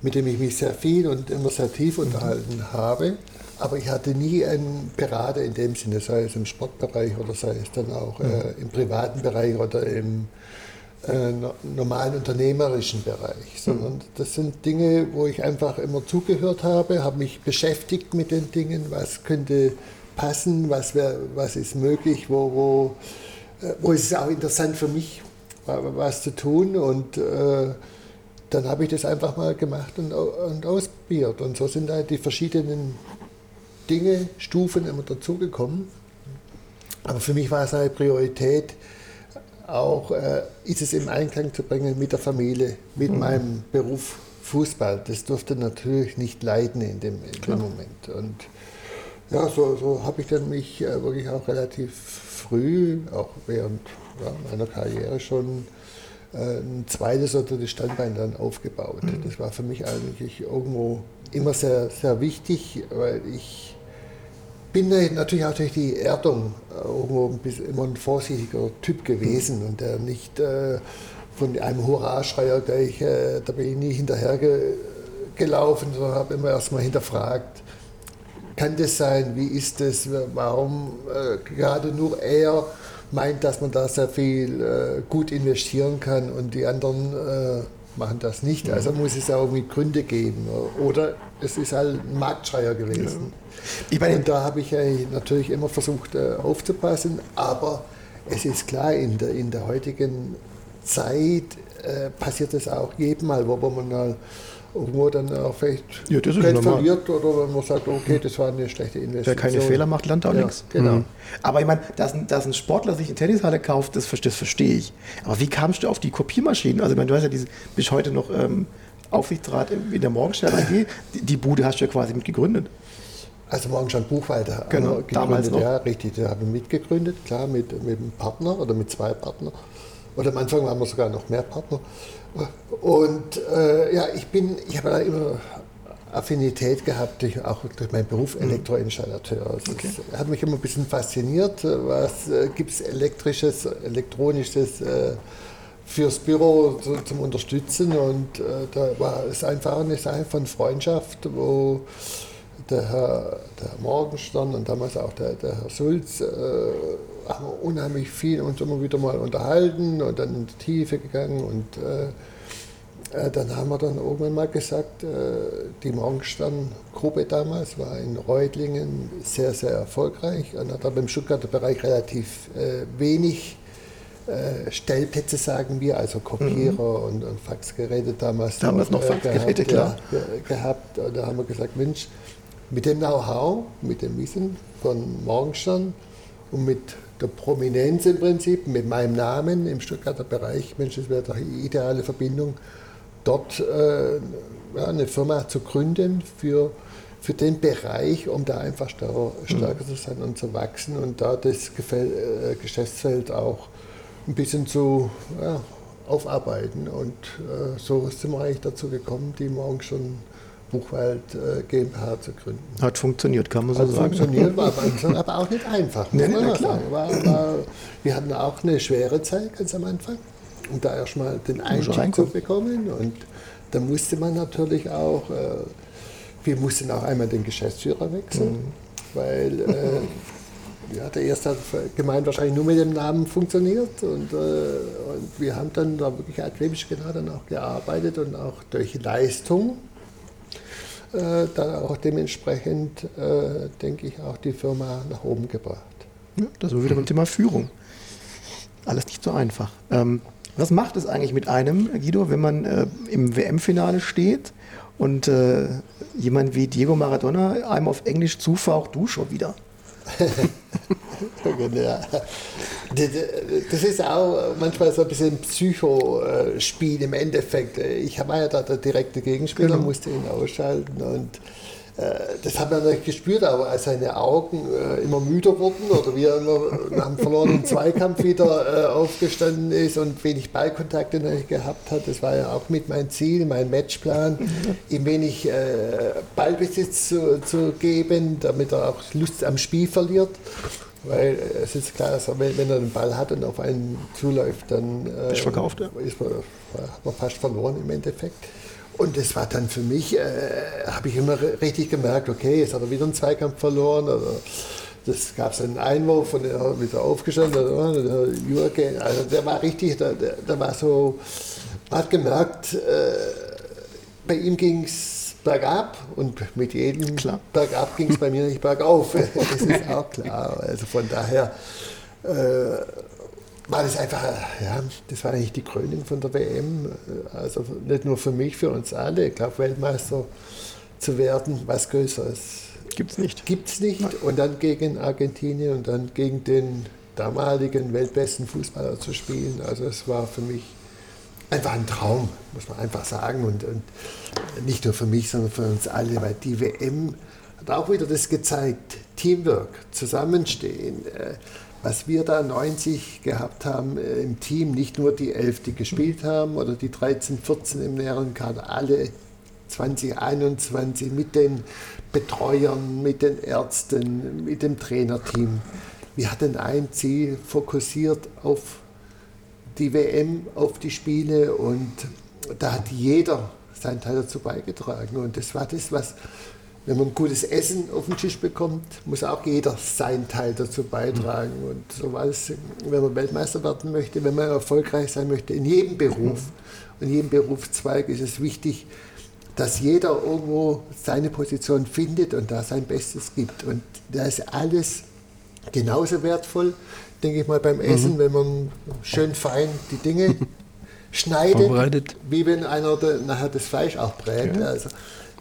mit dem ich mich sehr viel und immer sehr tief unterhalten habe. Aber ich hatte nie einen Berater in dem Sinne, sei es im Sportbereich oder sei es dann auch äh, im privaten Bereich oder im äh, normalen unternehmerischen Bereich, sondern das sind Dinge, wo ich einfach immer zugehört habe, habe mich beschäftigt mit den Dingen, was könnte passen, was, wär, was ist möglich, wo, wo, äh, wo ist es auch interessant für mich, was zu tun. Und äh, dann habe ich das einfach mal gemacht und, und ausprobiert. Und so sind halt die verschiedenen Dinge, Stufen immer dazugekommen. Aber für mich war es eine Priorität, auch äh, ist es im Einklang zu bringen mit der Familie, mit mhm. meinem Beruf Fußball. Das durfte natürlich nicht leiden in dem, in dem Moment. Und ja, so, so habe ich dann mich äh, wirklich auch relativ früh, auch während ja, meiner Karriere schon, äh, ein zweites oder das Standbein dann aufgebaut. Mhm. Das war für mich eigentlich irgendwo immer sehr, sehr wichtig, weil ich bin natürlich auch durch die Erdung äh, irgendwo immer ein vorsichtiger Typ gewesen und der nicht äh, von einem Hurraschreier, der ich, äh, da bin ich nie hinterhergelaufen, sondern habe immer erstmal hinterfragt, kann das sein, wie ist das, warum äh, gerade nur er meint, dass man da sehr viel äh, gut investieren kann und die anderen äh, machen das nicht. Also muss es ja irgendwie Gründe geben. Oder es ist halt ein Marktschreier gewesen. Ich meine, und da habe ich natürlich immer versucht äh, aufzupassen, aber es ist klar, in der, in der heutigen Zeit äh, passiert es auch jedem Mal, wo man mal irgendwo dann auch vielleicht ja, Geld verliert oder wenn man sagt, okay, das war eine schlechte Investition. Wer keine Fehler macht, lernt auch ja, nichts. Genau. Mhm. Aber ich meine, dass, dass, ein Sportler sich eine Tennishalle kauft, das, das verstehe ich. Aber wie kamst du auf die Kopiermaschinen? Also ich meine, du hast ja diese, bis heute noch ähm, Aufsichtsrat in der Morgenstern AG. Die, die Bude hast du ja quasi mit gegründet. Also Morgenstern Buchwalter. Genau, damals noch. Ja, richtig. Da habe ich mitgegründet, klar, mit, mit einem Partner oder mit zwei Partnern. Oder am Anfang waren wir sogar noch mehr Partner. Und äh, ja, ich bin, ich habe da immer Affinität gehabt, durch, auch durch meinen Beruf mhm. Elektroinstallateur. Also okay. Das hat mich immer ein bisschen fasziniert. Was äh, gibt es elektrisches, elektronisches äh, fürs Büro zu, zum Unterstützen? Und äh, da war es einfach eine Sache von Freundschaft, wo der Herr, der Herr Morgenstern und damals auch der, der Herr Sulz äh, haben wir unheimlich viel uns immer wieder mal unterhalten und dann in die Tiefe gegangen und äh, äh, dann haben wir dann irgendwann mal gesagt, äh, die Morgenstern-Gruppe damals war in Reutlingen sehr, sehr erfolgreich und hat aber im Stuttgarter Bereich relativ äh, wenig äh, Stellplätze, sagen wir, also Kopierer mhm. und, und, Faxgeräte damals. Damals noch, noch Faxgeräte, gehabt, klar. Ja, gehabt. Und da haben wir gesagt, Mensch, mit dem Know-how, mit dem Wissen von Morgenstern und mit der Prominenz im Prinzip, mit meinem Namen im Stuttgarter Bereich, Mensch, das wäre doch die ideale Verbindung, dort äh, ja, eine Firma zu gründen für, für den Bereich, um da einfach stärker, stärker zu sein und zu wachsen und da das Gefäl äh, Geschäftsfeld auch ein bisschen zu ja, aufarbeiten. Und äh, so sind wir eigentlich dazu gekommen, die morgen schon Buchwald äh, GmbH zu gründen. Hat funktioniert, kann man so Hat sagen. funktioniert, war aber auch nicht einfach. Nee, nee, klar. War, war, wir hatten auch eine schwere Zeit ganz am Anfang, um da erstmal den Einstieg zu bekommen. Und da musste man natürlich auch, äh, wir mussten auch einmal den Geschäftsführer wechseln, mhm. weil äh, ja, der erste hat gemeint, wahrscheinlich nur mit dem Namen funktioniert. Und, äh, und wir haben dann da wirklich akribisch genau dann auch gearbeitet und auch durch Leistung äh, dann auch dementsprechend, äh, denke ich, auch die Firma nach oben gebracht. Ja, das wir wieder beim Thema Führung. Alles nicht so einfach. Ähm, Was macht es eigentlich mit einem, Guido, wenn man äh, im WM-Finale steht und äh, jemand wie Diego Maradona einem auf Englisch zufaucht, du schon wieder? Das ist auch manchmal so ein bisschen Psychospiel im Endeffekt. Ich war ja da der direkte Gegenspieler, genau. musste ihn ausschalten und das hat man nicht gespürt, aber als seine Augen äh, immer müder wurden oder wie er immer nach dem verlorenen Zweikampf wieder äh, aufgestanden ist und wenig Ballkontakte gehabt hat, das war ja auch mit mein Ziel, mein Matchplan, ihm wenig Ballbesitz zu, zu geben, damit er auch Lust am Spiel verliert. Weil es ist klar, also wenn, wenn, er den Ball hat und auf einen zuläuft, dann äh, verkauft, ja. ist man, hat man fast verloren im Endeffekt. Und das war dann für mich, äh, habe ich immer richtig gemerkt, okay, jetzt hat er wieder einen Zweikampf verloren. Oder das gab es einen Einwurf und er hat wieder aufgestanden. Oder, der Jürgen, also der war richtig, der, der, der war so, hat gemerkt, äh, bei ihm ging es bergab und mit jedem klar. bergab ging es bei mir nicht bergauf. das ist auch klar. Also von daher äh, war das einfach, ja, das war eigentlich die Krönung von der WM. Also nicht nur für mich, für uns alle. Ich glaube, Weltmeister zu werden, was Größeres. Gibt es nicht. Gibt es nicht. Und dann gegen Argentinien und dann gegen den damaligen weltbesten Fußballer zu spielen. Also es war für mich einfach ein Traum, muss man einfach sagen. Und, und nicht nur für mich, sondern für uns alle, weil die WM hat auch wieder das gezeigt. Teamwork, Zusammenstehen. Äh, was wir da 90 gehabt haben äh, im Team, nicht nur die 11, die gespielt haben oder die 13, 14 im näheren Kader, alle 2021 mit den Betreuern, mit den Ärzten, mit dem Trainerteam. Wir hatten ein Ziel fokussiert auf die WM, auf die Spiele und da hat jeder seinen Teil dazu beigetragen. Und das war das, was wenn man gutes Essen auf den Tisch bekommt, muss auch jeder seinen Teil dazu beitragen. Mhm. Und so war es, wenn man Weltmeister werden möchte, wenn man erfolgreich sein möchte, in jedem Beruf, in jedem Berufszweig ist es wichtig, dass jeder irgendwo seine Position findet und da sein Bestes gibt. Und da ist alles genauso wertvoll, denke ich mal, beim Essen, mhm. wenn man schön fein die Dinge schneidet, wie wenn einer nachher das Fleisch auch brät. Ja. Also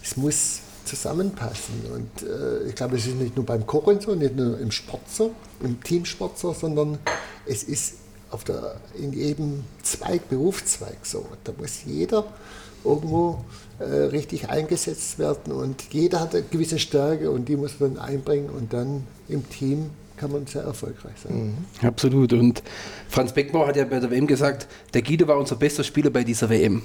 es muss zusammenpassen. Und äh, ich glaube, es ist nicht nur beim Kochen so, nicht nur im Sport so, im Teamsport so, sondern es ist auf der, in jedem Zweig, Berufszweig so. Da muss jeder irgendwo äh, richtig eingesetzt werden und jeder hat eine gewisse Stärke und die muss man einbringen und dann im Team kann man sehr erfolgreich sein. Mhm. Absolut. Und Franz Beckbauer hat ja bei der WM gesagt, der Guido war unser bester Spieler bei dieser WM.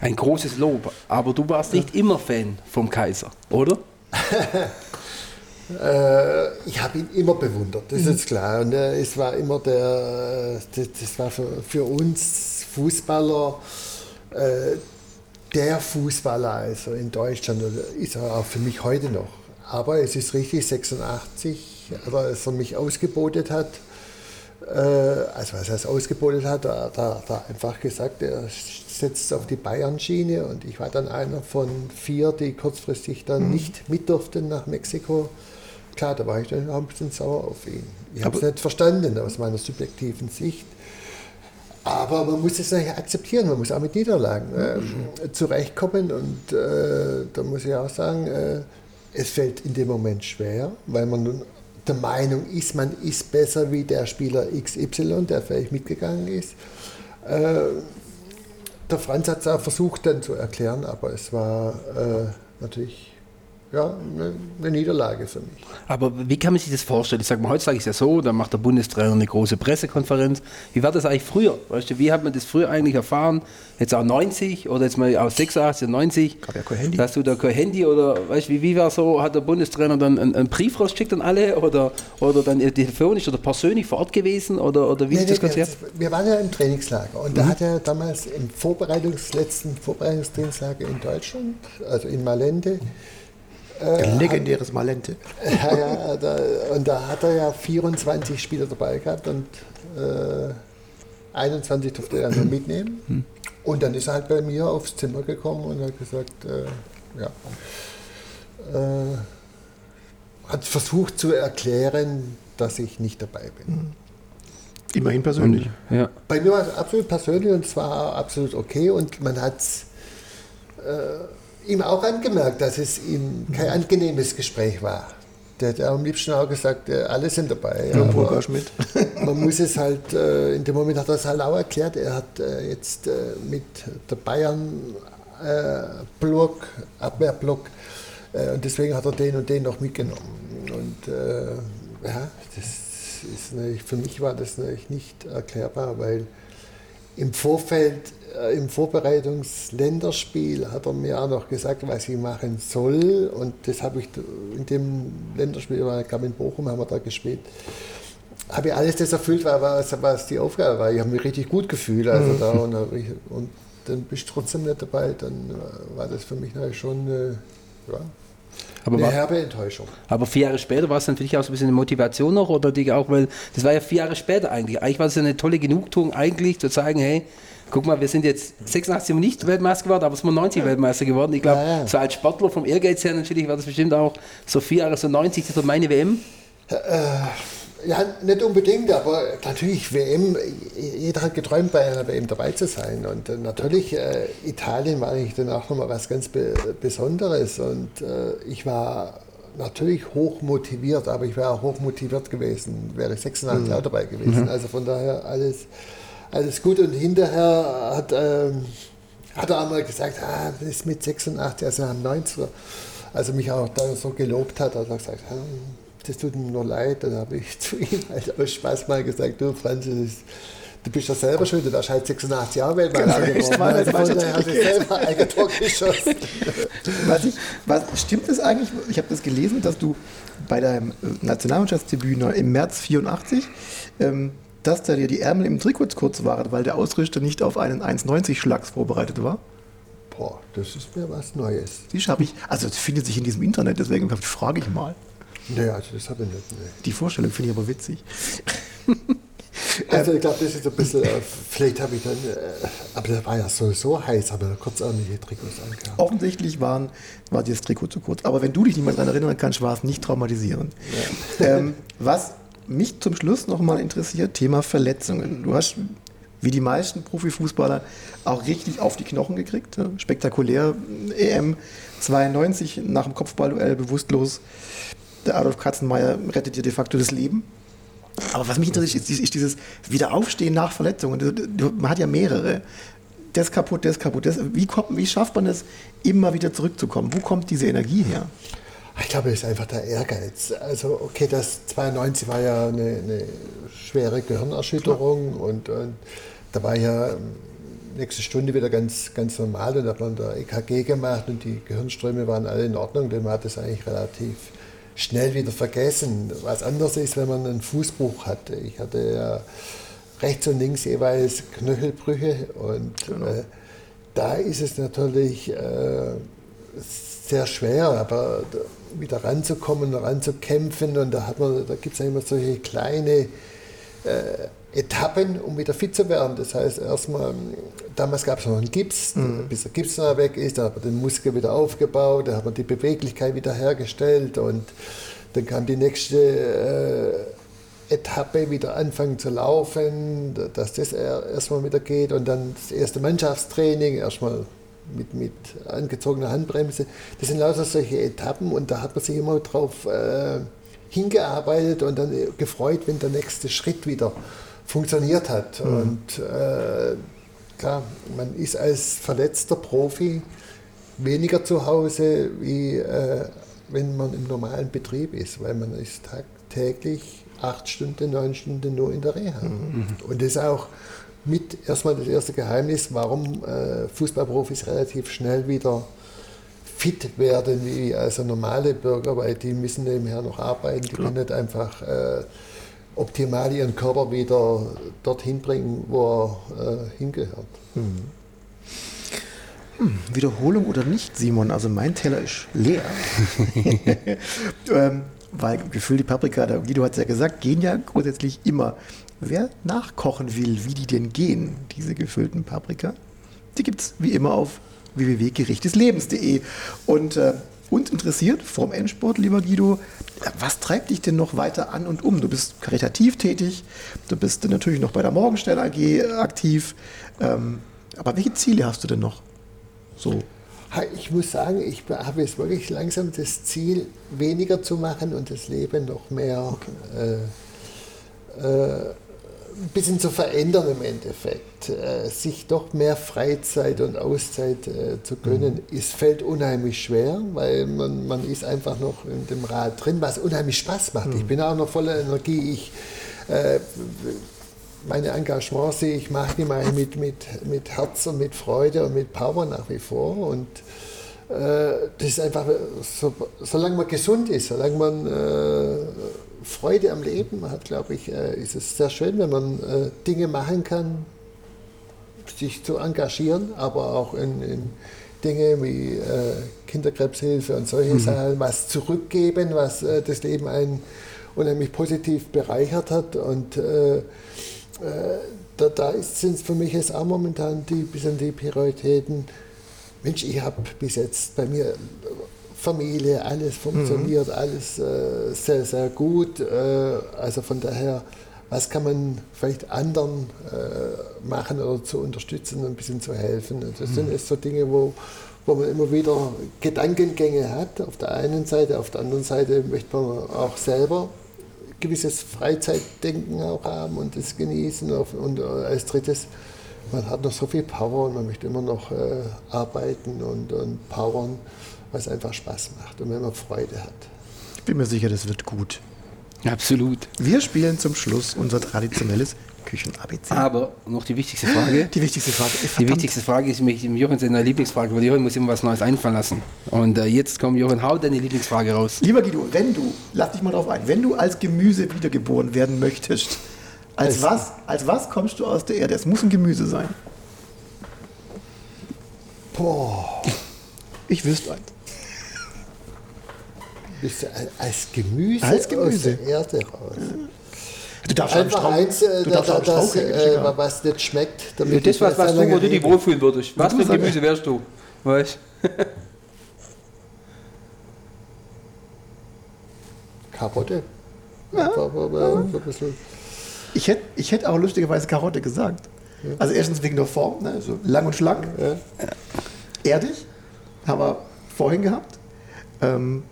Ein großes Lob. Aber du warst nicht immer Fan vom Kaiser, oder? äh, ich habe ihn immer bewundert, das ist klar. Und äh, es war immer der, das, das war für, für, uns Fußballer äh, der Fußballer also in Deutschland. Ist er auch für mich heute noch. Aber es ist richtig, 86, als er mich ausgebotet hat, äh, also er ausgebotet hat, da hat er einfach gesagt, er setzt auf die Bayern-Schiene und ich war dann einer von vier, die kurzfristig dann mhm. nicht mit durften nach Mexiko. Klar, da war ich dann auch ein bisschen sauer auf ihn. Ich habe es nicht verstanden aus meiner subjektiven Sicht. Aber man muss es natürlich akzeptieren, man muss auch mit Niederlagen äh, zurechtkommen. Und äh, da muss ich auch sagen, äh, es fällt in dem Moment schwer, weil man nun der Meinung ist, man ist besser wie der Spieler XY, der vielleicht mitgegangen ist. Der Franz hat es auch versucht dann zu erklären, aber es war äh, natürlich ja, eine, Niederlage für mich. Aber wie kann man sich das vorstellen? Ich sage mal, heutzutage ist es ja so, da macht der Bundestrainer eine große Pressekonferenz. Wie war das eigentlich früher? Weißt du, wie hat man das früher eigentlich erfahren? Jetzt auch 90 oder jetzt mal auch 86, 90? Gab ja kein Handy. Hast du da kein Handy oder weißt du, wie, wie war so? Hat der Bundestrainer dann einen, einen Brief rausgeschickt an alle oder, oder dann telefonisch oder persönlich vor Ort gewesen oder, oder wie nee, ist das nee, Ganze? Wir waren ja im Trainingslager und mhm. da hat er damals im Vorbereitungs-, letzten Vorbereitungstrainingslager in Deutschland, also in Malende, ein legendäres Malente. Ja, ja, da, und da hat er ja 24 Spieler dabei gehabt und äh, 21 durfte er nur mitnehmen. Hm. Und dann ist er halt bei mir aufs Zimmer gekommen und hat gesagt, äh, ja, äh, hat versucht zu erklären, dass ich nicht dabei bin. Hm. Immerhin persönlich. Ja. Bei mir war es absolut persönlich und zwar absolut okay und man hat es äh, ihm auch angemerkt, dass es ihm kein angenehmes Gespräch war. Der hat am liebsten auch gesagt, äh, alle sind dabei. Ja, aber Schmidt. man muss es halt, äh, in dem Moment hat er es halt auch erklärt, er hat äh, jetzt mit der Bayern-Block, Abwehrblock, und deswegen hat er den und den noch mitgenommen. Und ja, das ist natürlich, für mich war das natürlich nicht erklärbar, weil im Vorfeld, äh, im Vorbereitungsländerspiel hat er mir auch noch gesagt, was ich machen soll. Und das habe ich in dem Länderspiel, ich glaube in Bochum haben wir da gespielt, habe ich alles das erfüllt, was, was die Aufgabe war. Ich habe mich richtig gut gefühlt. Also da und, und dann bist du trotzdem nicht dabei, dann war das für mich schon äh, ja, Aber, eine war, herbe Enttäuschung. aber vier Jahre später war es dann für dich auch so ein bisschen eine Motivation noch oder die auch, weil das war ja vier Jahre später eigentlich. Eigentlich war es ja eine tolle Genugtuung eigentlich zu sagen, hey, guck mal, wir sind jetzt 86 sind wir nicht Weltmeister geworden, aber es sind wir 90 Weltmeister geworden. Ich glaube, Ja, ja. so als Sportler vom Ehrgeiz her natürlich war das bestimmt auch so vier Jahre, so 90, das wird meine WM. Ja, nicht unbedingt, aber natürlich WM, jeder hat geträumt, bei einer WM dabei zu sein. Und äh, natürlich, äh, Italien war eigentlich dann auch nochmal was ganz Be Besonderes. Und äh, ich war natürlich hoch motiviert, aber ich wäre auch hoch motiviert gewesen, wäre ich 86 Jahre dabei gewesen. Also von daher alles, alles gut. Und hinterher hat, ähm, hat er einmal gesagt, ah, das ist mit 86, also am 90er, also mich auch da so gelobt hat, hat er gesagt, ah, das tut mir nur leid. Dann habe ich zu ihm halt aus Spaß mal gesagt, du Franz, das ist, du bist ja selber schuld, du warst halt 86 Jahre Weltmeister Genau, geworden. das Also von daher hast du selber ein Eigentor geschossen. Was ich, was, stimmt es eigentlich? Ich habe das gelesen, dass du bei deinem äh, Nationalmannschaftsdebüt im März 84, ähm, dass da dir die Ärmel im Trikot kurz waren, weil der Ausrichter nicht auf einen 1,90 Schlags vorbereitet war. Boah, das ist mir was Neues. Siehst habe ich, also das findet sich in diesem Internet, deswegen frage ich mal. Naja, also das habe ich nicht. Nee. Die Vorstellung finde ich aber witzig. Also ich glaube, das ist ein bisschen, äh, vielleicht habe ich dann, äh, aber das war ja sowieso heiß, aber kurzärmelige Trikots angehabt. Offensichtlich waren, war dir das Trikot zu kurz. Aber wenn du dich nicht mehr daran erinnern kannst, war es nicht traumatisierend. Ähm, was mich zum Schluss nochmal interessiert, Thema Verletzungen. Du hast, wie die meisten Profifußballer, auch richtig auf die Knochen gekriegt. ne? Spektakulär. EM 92 nach dem Kopfballduell bewusstlos. Der Adolf Katzenmeier rettet dir de facto das Leben. Aber was mich interessiert, ist, ist dieses Wiederaufstehen nach Verletzungen. Man hat ja mehrere. Das kaputt, das kaputt. Das, wie, kommt, wie schafft man es, immer wieder zurückzukommen? Wo kommt diese Energie her? Ich glaube, es ist einfach der Ehrgeiz. Also, okay, das 92 war ja eine, eine schwere Gehirnerschütterung und, und da war ja ähm, nächste Stunde wieder ganz, ganz normal und da hat man da EKG gemacht und die Gehirnströme waren alle in Ordnung, denn man hat das eigentlich relativ schnell wieder vergessen. Was anderes ist, wenn man einen Fußbruch hatte. Ich hatte ja rechts und links jeweils Knöchelbrüche und äh, da ist es natürlich äh, sehr schwer, aber wieder ranzukommen, ranzukämpfen und da hat man, da gibt es ja immer solche kleine äh, Etappen, um wieder fit zu werden. Das heißt, erstmal, damals gab es noch einen Gips, bis der Gips noch weg ist, da hat man den Muskel wieder aufgebaut, da hat man die Beweglichkeit wieder hergestellt und dann kam die nächste äh, Etappe wieder anfangen zu laufen, dass das er- erstmal wieder geht und dann das erste Mannschaftstraining, erstmal mit, mit angezogener Handbremse. Das sind lauter solche Etappen und da hat man sich immer drauf äh, hingearbeitet und dann gefreut, wenn der nächste Schritt wieder funktioniert hat. Und äh, klar, man ist als verletzter Profi weniger zu Hause, wie äh, wenn man im normalen Betrieb ist, weil man ist tagtäglich acht Stunden, neun Stunden nur in der Reha. Und das ist auch mit erstmal das erste Geheimnis, warum äh, Fußballprofis relativ schnell wieder fit werden wie also normale Bürger, weil die müssen nebenher noch arbeiten, die können nicht einfach äh, optimal ihren Körper wieder dorthin bringen, wo er äh, hingehört. Wiederholung oder nicht, Simon? Also mein Teller ist leer. ähm, weil gefüllte Paprika, der Guido hat es ja gesagt, gehen ja grundsätzlich immer. Wer nachkochen will, wie die denn gehen, diese gefüllten Paprika, die gibt es wie immer auf www.gerichteslebens.de. Und äh, und interessiert vorm Endsport, lieber Guido. Was treibt dich denn noch weiter an und um? Du bist karitativ tätig, du bist natürlich noch bei der Morgenstern AG aktiv. Ähm, aber welche Ziele hast du denn noch? So. Ich muss sagen, ich habe jetzt wirklich langsam das Ziel, weniger zu machen und das Leben noch mehr äh, äh, ein bisschen zu verändern im Endeffekt. Äh, sich doch mehr Freizeit und Auszeit äh, zu gönnen. Es fällt unheimlich schwer, weil man, man ist einfach noch in dem Rad drin, was unheimlich Spaß macht. Ich bin auch noch voller Energie. Ich, äh, meine Engagements sehe ich, mache die mal mit, mit, mit Herz und mit Freude und mit Power nach wie vor. Und äh, das ist einfach, so, solange man gesund ist, solange man äh, Freude am Leben hat, glaube ich, äh, ist es sehr schön, wenn man äh, Dinge machen kann, sich zu engagieren, aber auch in, in Dinge wie äh, Kinderkrebshilfe und solche Sachen, was zurückgeben, was äh, das Leben einen unheimlich positiv bereichert hat. Und äh, äh, da, da sind es für mich jetzt auch momentan die bisschen die Prioritäten. Mensch, ich habe bis jetzt bei mir Familie, alles funktioniert, alles äh, sehr, sehr gut. Äh, also von daher, was kann man vielleicht anderen äh, machen oder zu unterstützen ein bisschen zu helfen? Und Das sind jetzt so Dinge, wo, wo man immer wieder Gedankengänge hat. Auf der einen Seite, auf der anderen Seite möchte man auch selber gewisses Freizeitdenken auch haben und das genießen. Auf- Und äh, als drittes, man hat noch so viel Power und man möchte immer noch äh, arbeiten und, und powern, was einfach Spaß macht und wenn man Freude hat. Ich bin mir sicher, das wird gut. Absolut. Wir spielen zum Schluss unser traditionelles Küchen-ABC. Aber noch die wichtigste Frage. Die wichtigste Frage. Ey, Die verdammt. wichtigste Frage ist nämlich im Jochen seine Lieblingsfrage, weil Jochen muss immer was Neues einfallen lassen. Und äh, jetzt kommt Jochen, hau deine Lieblingsfrage raus. Lieber Guido, wenn du, lass dich mal drauf ein, wenn du als Gemüse wiedergeboren werden möchtest, als was, als was kommst du aus der Erde? Es muss ein Gemüse sein. Boah, Ich wüsste eins. Bist du als Gemüse, Als Gemüse. aus der Erde raus. Du darfst Einfach Strauch- eins, äh, du da, darfst da, das, äh, was nicht schmeckt. Ja, Damit das, ich was, was du, wo du dich wohlfühlen würdest. Was für ein Gemüse wärst du? Weißt Karotte. Bisschen. Ich hätte ich hätt auch lustigerweise Karotte gesagt. Also erstens wegen der Form, ne? so lang und schlank. Ja. Erdig, haben wir vorhin gehabt. Ähm,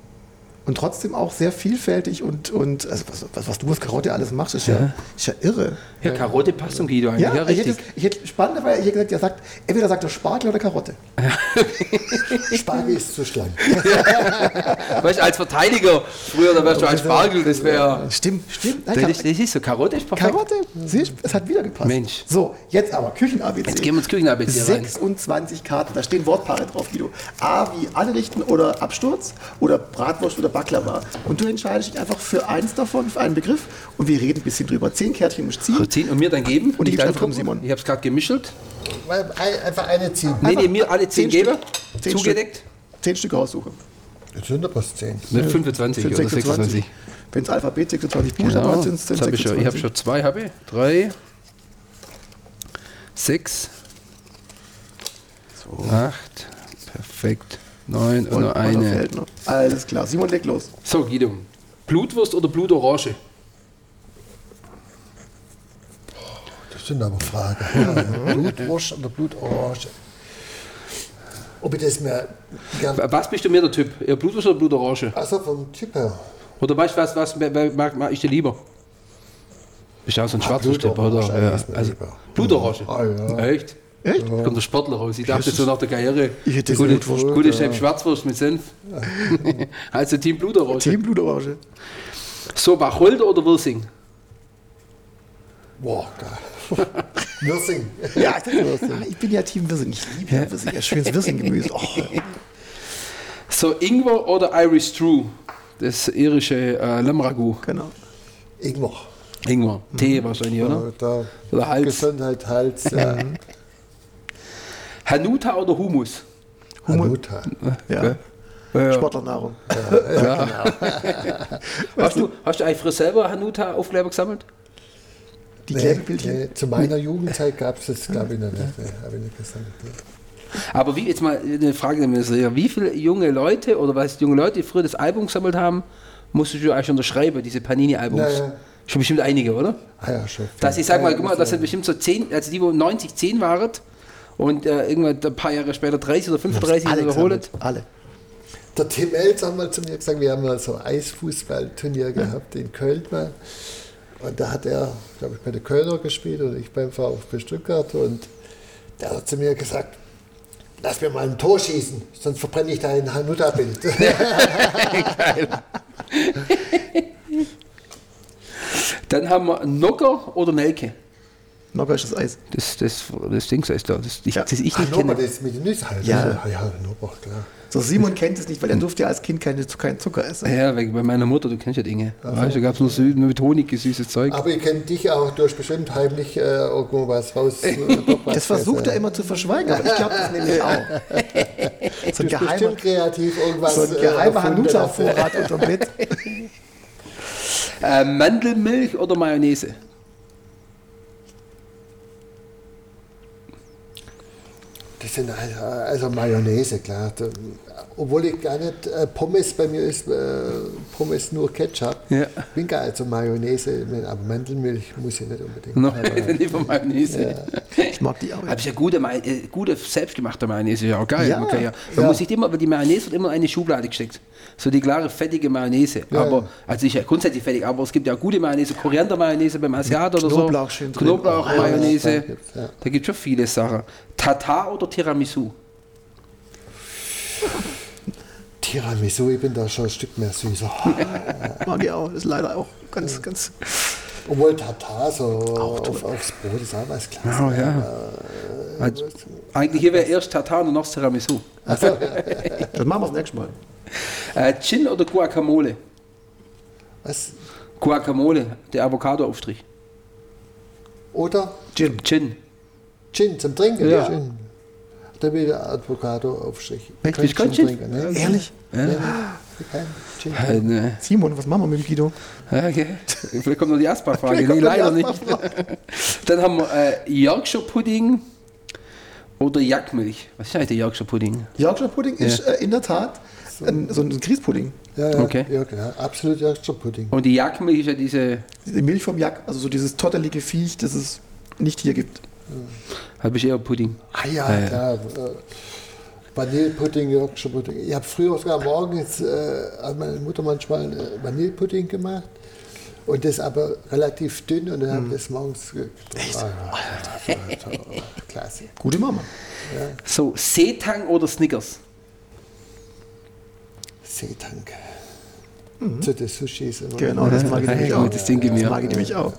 und trotzdem auch sehr vielfältig und, und also was, was, was du aus Karotte alles machst, ist ja, ist ja irre. Ja, Karotte passt zum Guido eigentlich. Ja, Ja, ich, hätte, richtig. ich hätte spannend, weil ich hätte gesagt, er sagt, entweder sagt er Spargel oder Karotte. Spargel ist zu schlank. Weißt du, als Verteidiger, früher, da wärst du als Spargel, das wäre. Stimmt, stimmt. Nein, Das ist, das ist so, Karotte ist perfekt. Karotte, siehst es hat wieder gepasst. Mensch. So, jetzt aber Küchen-ABC. Jetzt gehen wir ins Küchen-ABC rein. 26 Karten, da stehen Wortpaare drauf, Guido. A wie anrichten oder Absturz oder Bratwurst oder Baklava. Und du entscheidest dich einfach für eins davon, für einen Begriff und wir reden ein bisschen drüber. Zehn Kärtchen musst du ziehen. Ziehen und mir dann geben. Und ich gebe angucken. dem Simon. Ich habe es gerade gemischelt. Einfach eine ziehen. Nee, nee, mir alle 10 zehn geben. Stück. Zehn Zugedeckt. Zehn Stück raussuchen. Jetzt sind aber zehn. Mit 25 Für oder 26. 26. Wenn es Alphabet 26 Buchstaben Genau. hat, sind es Jetzt hab ich, schon, ich habe 26. schon zwei, habe ich. Drei. Sechs. Acht. Perfekt. Neun und, Und nur eine. fällt noch. Alles klar, Simon, leg los. So, Guido. Blutwurst oder Blutorange? Das sind aber Fragen. Blutwurst oder Blutorange? Ob ich das mir gern. Was bist du mehr der Typ? Eher Blutwurst oder Blutorange? Also vom Typ her. Oder weißt du, was, was mag, mag ich dir lieber? Bist du auch so ein Schwarzwurst-Typ, oder? Blutorange Ja. ist mir Also. Blutorange? Ah, ja. Echt? Echt? Kommt der Sportler raus. Ich dachte so nach der Karriere. Ich hätte gute, Blutwurst. gute Chef Schwarzwurst mit Senf. also Team Blutorange. Team Blutorange. So, Wacholder oder Wirsing? Boah, geil. Wirsing. Ja, ich, dachte, ah, ich bin ja Team Wirsing. Ich liebe ja Wirsing. Ja, schönes Wirsing-Gemüse. Oh. So, Ingwer oder Irish True? Das irische äh, Lammragout. Genau. Ingwer. Ingwer. Tee wahrscheinlich, oder? Äh, Da Oder Hals. Gesundheit, Hals, ja. Hanuta oder Hummus? Hanuta. Ja. Okay. Ja. Sportlernahrung. Hast du, hast du eigentlich früher selber Hanuta-Aufkleber gesammelt? Die Nee, nee, zu meiner Jugendzeit gab es das, glaube ich, noch nicht. Nee, habe ich nicht gesammelt. nee. Aber wie, jetzt mal eine Frage, wie viele junge Leute oder was junge Leute, die früher das Album gesammelt haben, musstest du eigentlich unterschreiben, diese Panini-Albums? Ja, ja. Schon bestimmt einige, oder? Ah ja, schon. Dass ich sag mal, Ja, guck mal, das sind bestimmt so 10, also die, wo 90, 10 waren und äh, irgendwann ein paar Jahre später 30 oder 35 Alle wiederholt. Alle. Der Tim Elz hat mal zu mir gesagt, wir haben mal so ein Eisfußballturnier gehabt in Köln mal. Und da hat er, glaube ich, bei der Kölner gespielt und ich beim VfB Stuttgart. Und der hat zu mir gesagt, lass mir mal ein Tor schießen, sonst verbrenne ich dein Hanuta-Bild. Dann haben wir Nocker oder Nelke. Nocker ist das Eis. Das, das, das Ding ist da, das, ich, Ja. das ich nicht Hannover, kenne. das mit den Nüssen halt. Ja. Also, ja, Hannover, klar. So, Simon kennt es nicht, weil er durfte ja als Kind keine, keinen Zucker essen. Ja, wegen- bei meiner Mutter, du kennst ja Dinge. Weißt, du, da gab es nur nur mit Honig gesüßtes Zeug. Aber ich kenne dich auch, du hast bestimmt heimlich äh, irgendwo was raus. äh, was Das versucht er immer zu verschweigen, aber ich glaube das nämlich auch. So ein geheimer, bestimmt kreativ irgendwas. so ein äh, geheimer. Hanuta-Vorrat unterm Bett. Äh, Mandelmilch oder Mayonnaise? Sind also, also Mayonnaise, klar. Obwohl ich gar nicht, äh, Pommes bei mir ist, äh, Pommes nur Ketchup. Ja. Ich bin gar also Mayonnaise, aber Mandelmilch muss ich nicht unbedingt. No, Aber, lieber Mayonnaise. Ich mag die auch. Aber ist ja gute, äh, gute selbstgemachte Mayonnaise, ja auch geil. Ja, man kann ja, man ja. muss nicht immer, weil die Mayonnaise wird immer in eine Schublade gesteckt. So die klare, fettige Mayonnaise. Ja, aber, ja. also ich ja grundsätzlich fettig, aber es gibt ja gute Mayonnaise, Koriander-Mayonnaise beim Asiat oder so. Knoblauch schön drin. Knoblauch-Mayonnaise. Oh, ja, gibt's, ja. Da gibt es schon viele Sachen. Tatar oder Tiramisu? Tiramisu, ich bin da schon ein Stück mehr süßer. Mag ich auch. Ist leider auch ganz, ganz. Obwohl Tatar so auf, aufs Brot ist auch was klasse. Oh ja. Also, eigentlich hier wäre erst Tatar und noch Tiramisu. Das machen wir das nächste Mal. Äh, Gin oder Guacamole? Was? Guacamole, der Avocado-Aufstrich. Oder Gin. Gin. Gin zum Trinken. Ja. Gin. Da wieder Avocado-Aufstrich. Echt, bist du kein Gin? Ne? Ehrlich? Ja. Äh, ne. Simon, was machen wir mit dem Guido? Ja, okay. Vielleicht kommt noch die Aspa-Frage. Nee, leider nicht. Dann haben wir äh, Yorkshire Pudding oder Jackmilch. Was ist eigentlich der Yorkshire Pudding? Yorkshire Pudding ist äh, in der Tat ein, so ein Grießpudding. Ja, ja, Okay. ja, genau. Absolut Yorkshire Pudding. Und die Jackmilch ist ja diese. Die Milch vom Jack, also so dieses tottelige Viech, das es nicht hier gibt. Habe ich eher Pudding. Ah ja, klar. Äh, Vanillepudding, Yorkshire Pudding. Ich habe früher sogar morgens, äh, hat meine Mutter manchmal äh, Vanillepudding gemacht. Und das aber relativ dünn und dann habe ich das morgens ge- Echt? Ah, ja, klasse. Gute Mama. So, Seetang oder Snickers? Seetank. Zu den Sushis. Genau, das mag ich nämlich Ja, auch. das denke ich mir. Das mag ich nämlich auch.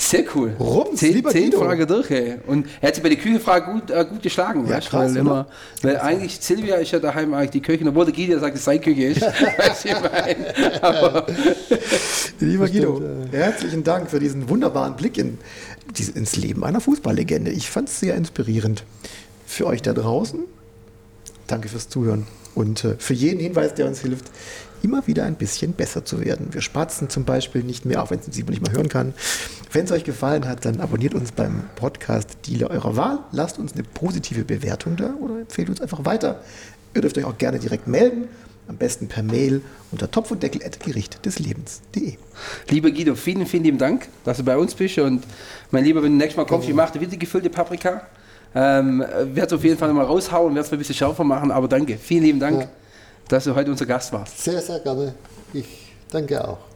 Sehr cool. Rums, zehn, zehn. Fragen durch, ey. Und er hat sich bei der Küchenfrage gut, äh, gut geschlagen, Ja, weißt krass, weil, immer, weil eigentlich Silvia ist ja daheim eigentlich die Köchin, obwohl der Guido sagt, es seine Küche ist. weißt du, ich meine. Aber Lieber Guido, herzlichen Dank für diesen wunderbaren Blick in, ins Leben einer Fußballlegende. Ich fand es sehr inspirierend. Für euch da draußen, danke fürs Zuhören und äh, für jeden Hinweis, der uns hilft, immer wieder ein bisschen besser zu werden. Wir spatzen zum Beispiel nicht mehr, auch wenn es Simon nicht mehr hören kann. Wenn es euch gefallen hat, dann abonniert uns beim Podcast Dealer eurer Wahl, lasst uns eine positive Bewertung da oder empfehlt uns einfach weiter. Ihr dürft euch auch gerne direkt melden, am besten per Mail unter topf und deckel des Lebens.de. lieber Guido, vielen, vielen lieben Dank, dass du bei uns bist. Und mein Lieber, wenn du nächstes Mal kommst, ich mache wieder die gefüllte Paprika. Ähm, werde es auf jeden Fall mal raushauen, werde es ein bisschen schärfer machen, aber danke, vielen lieben Dank, Ja. Dass du heute unser Gast warst. Sehr, sehr gerne. Ich danke auch.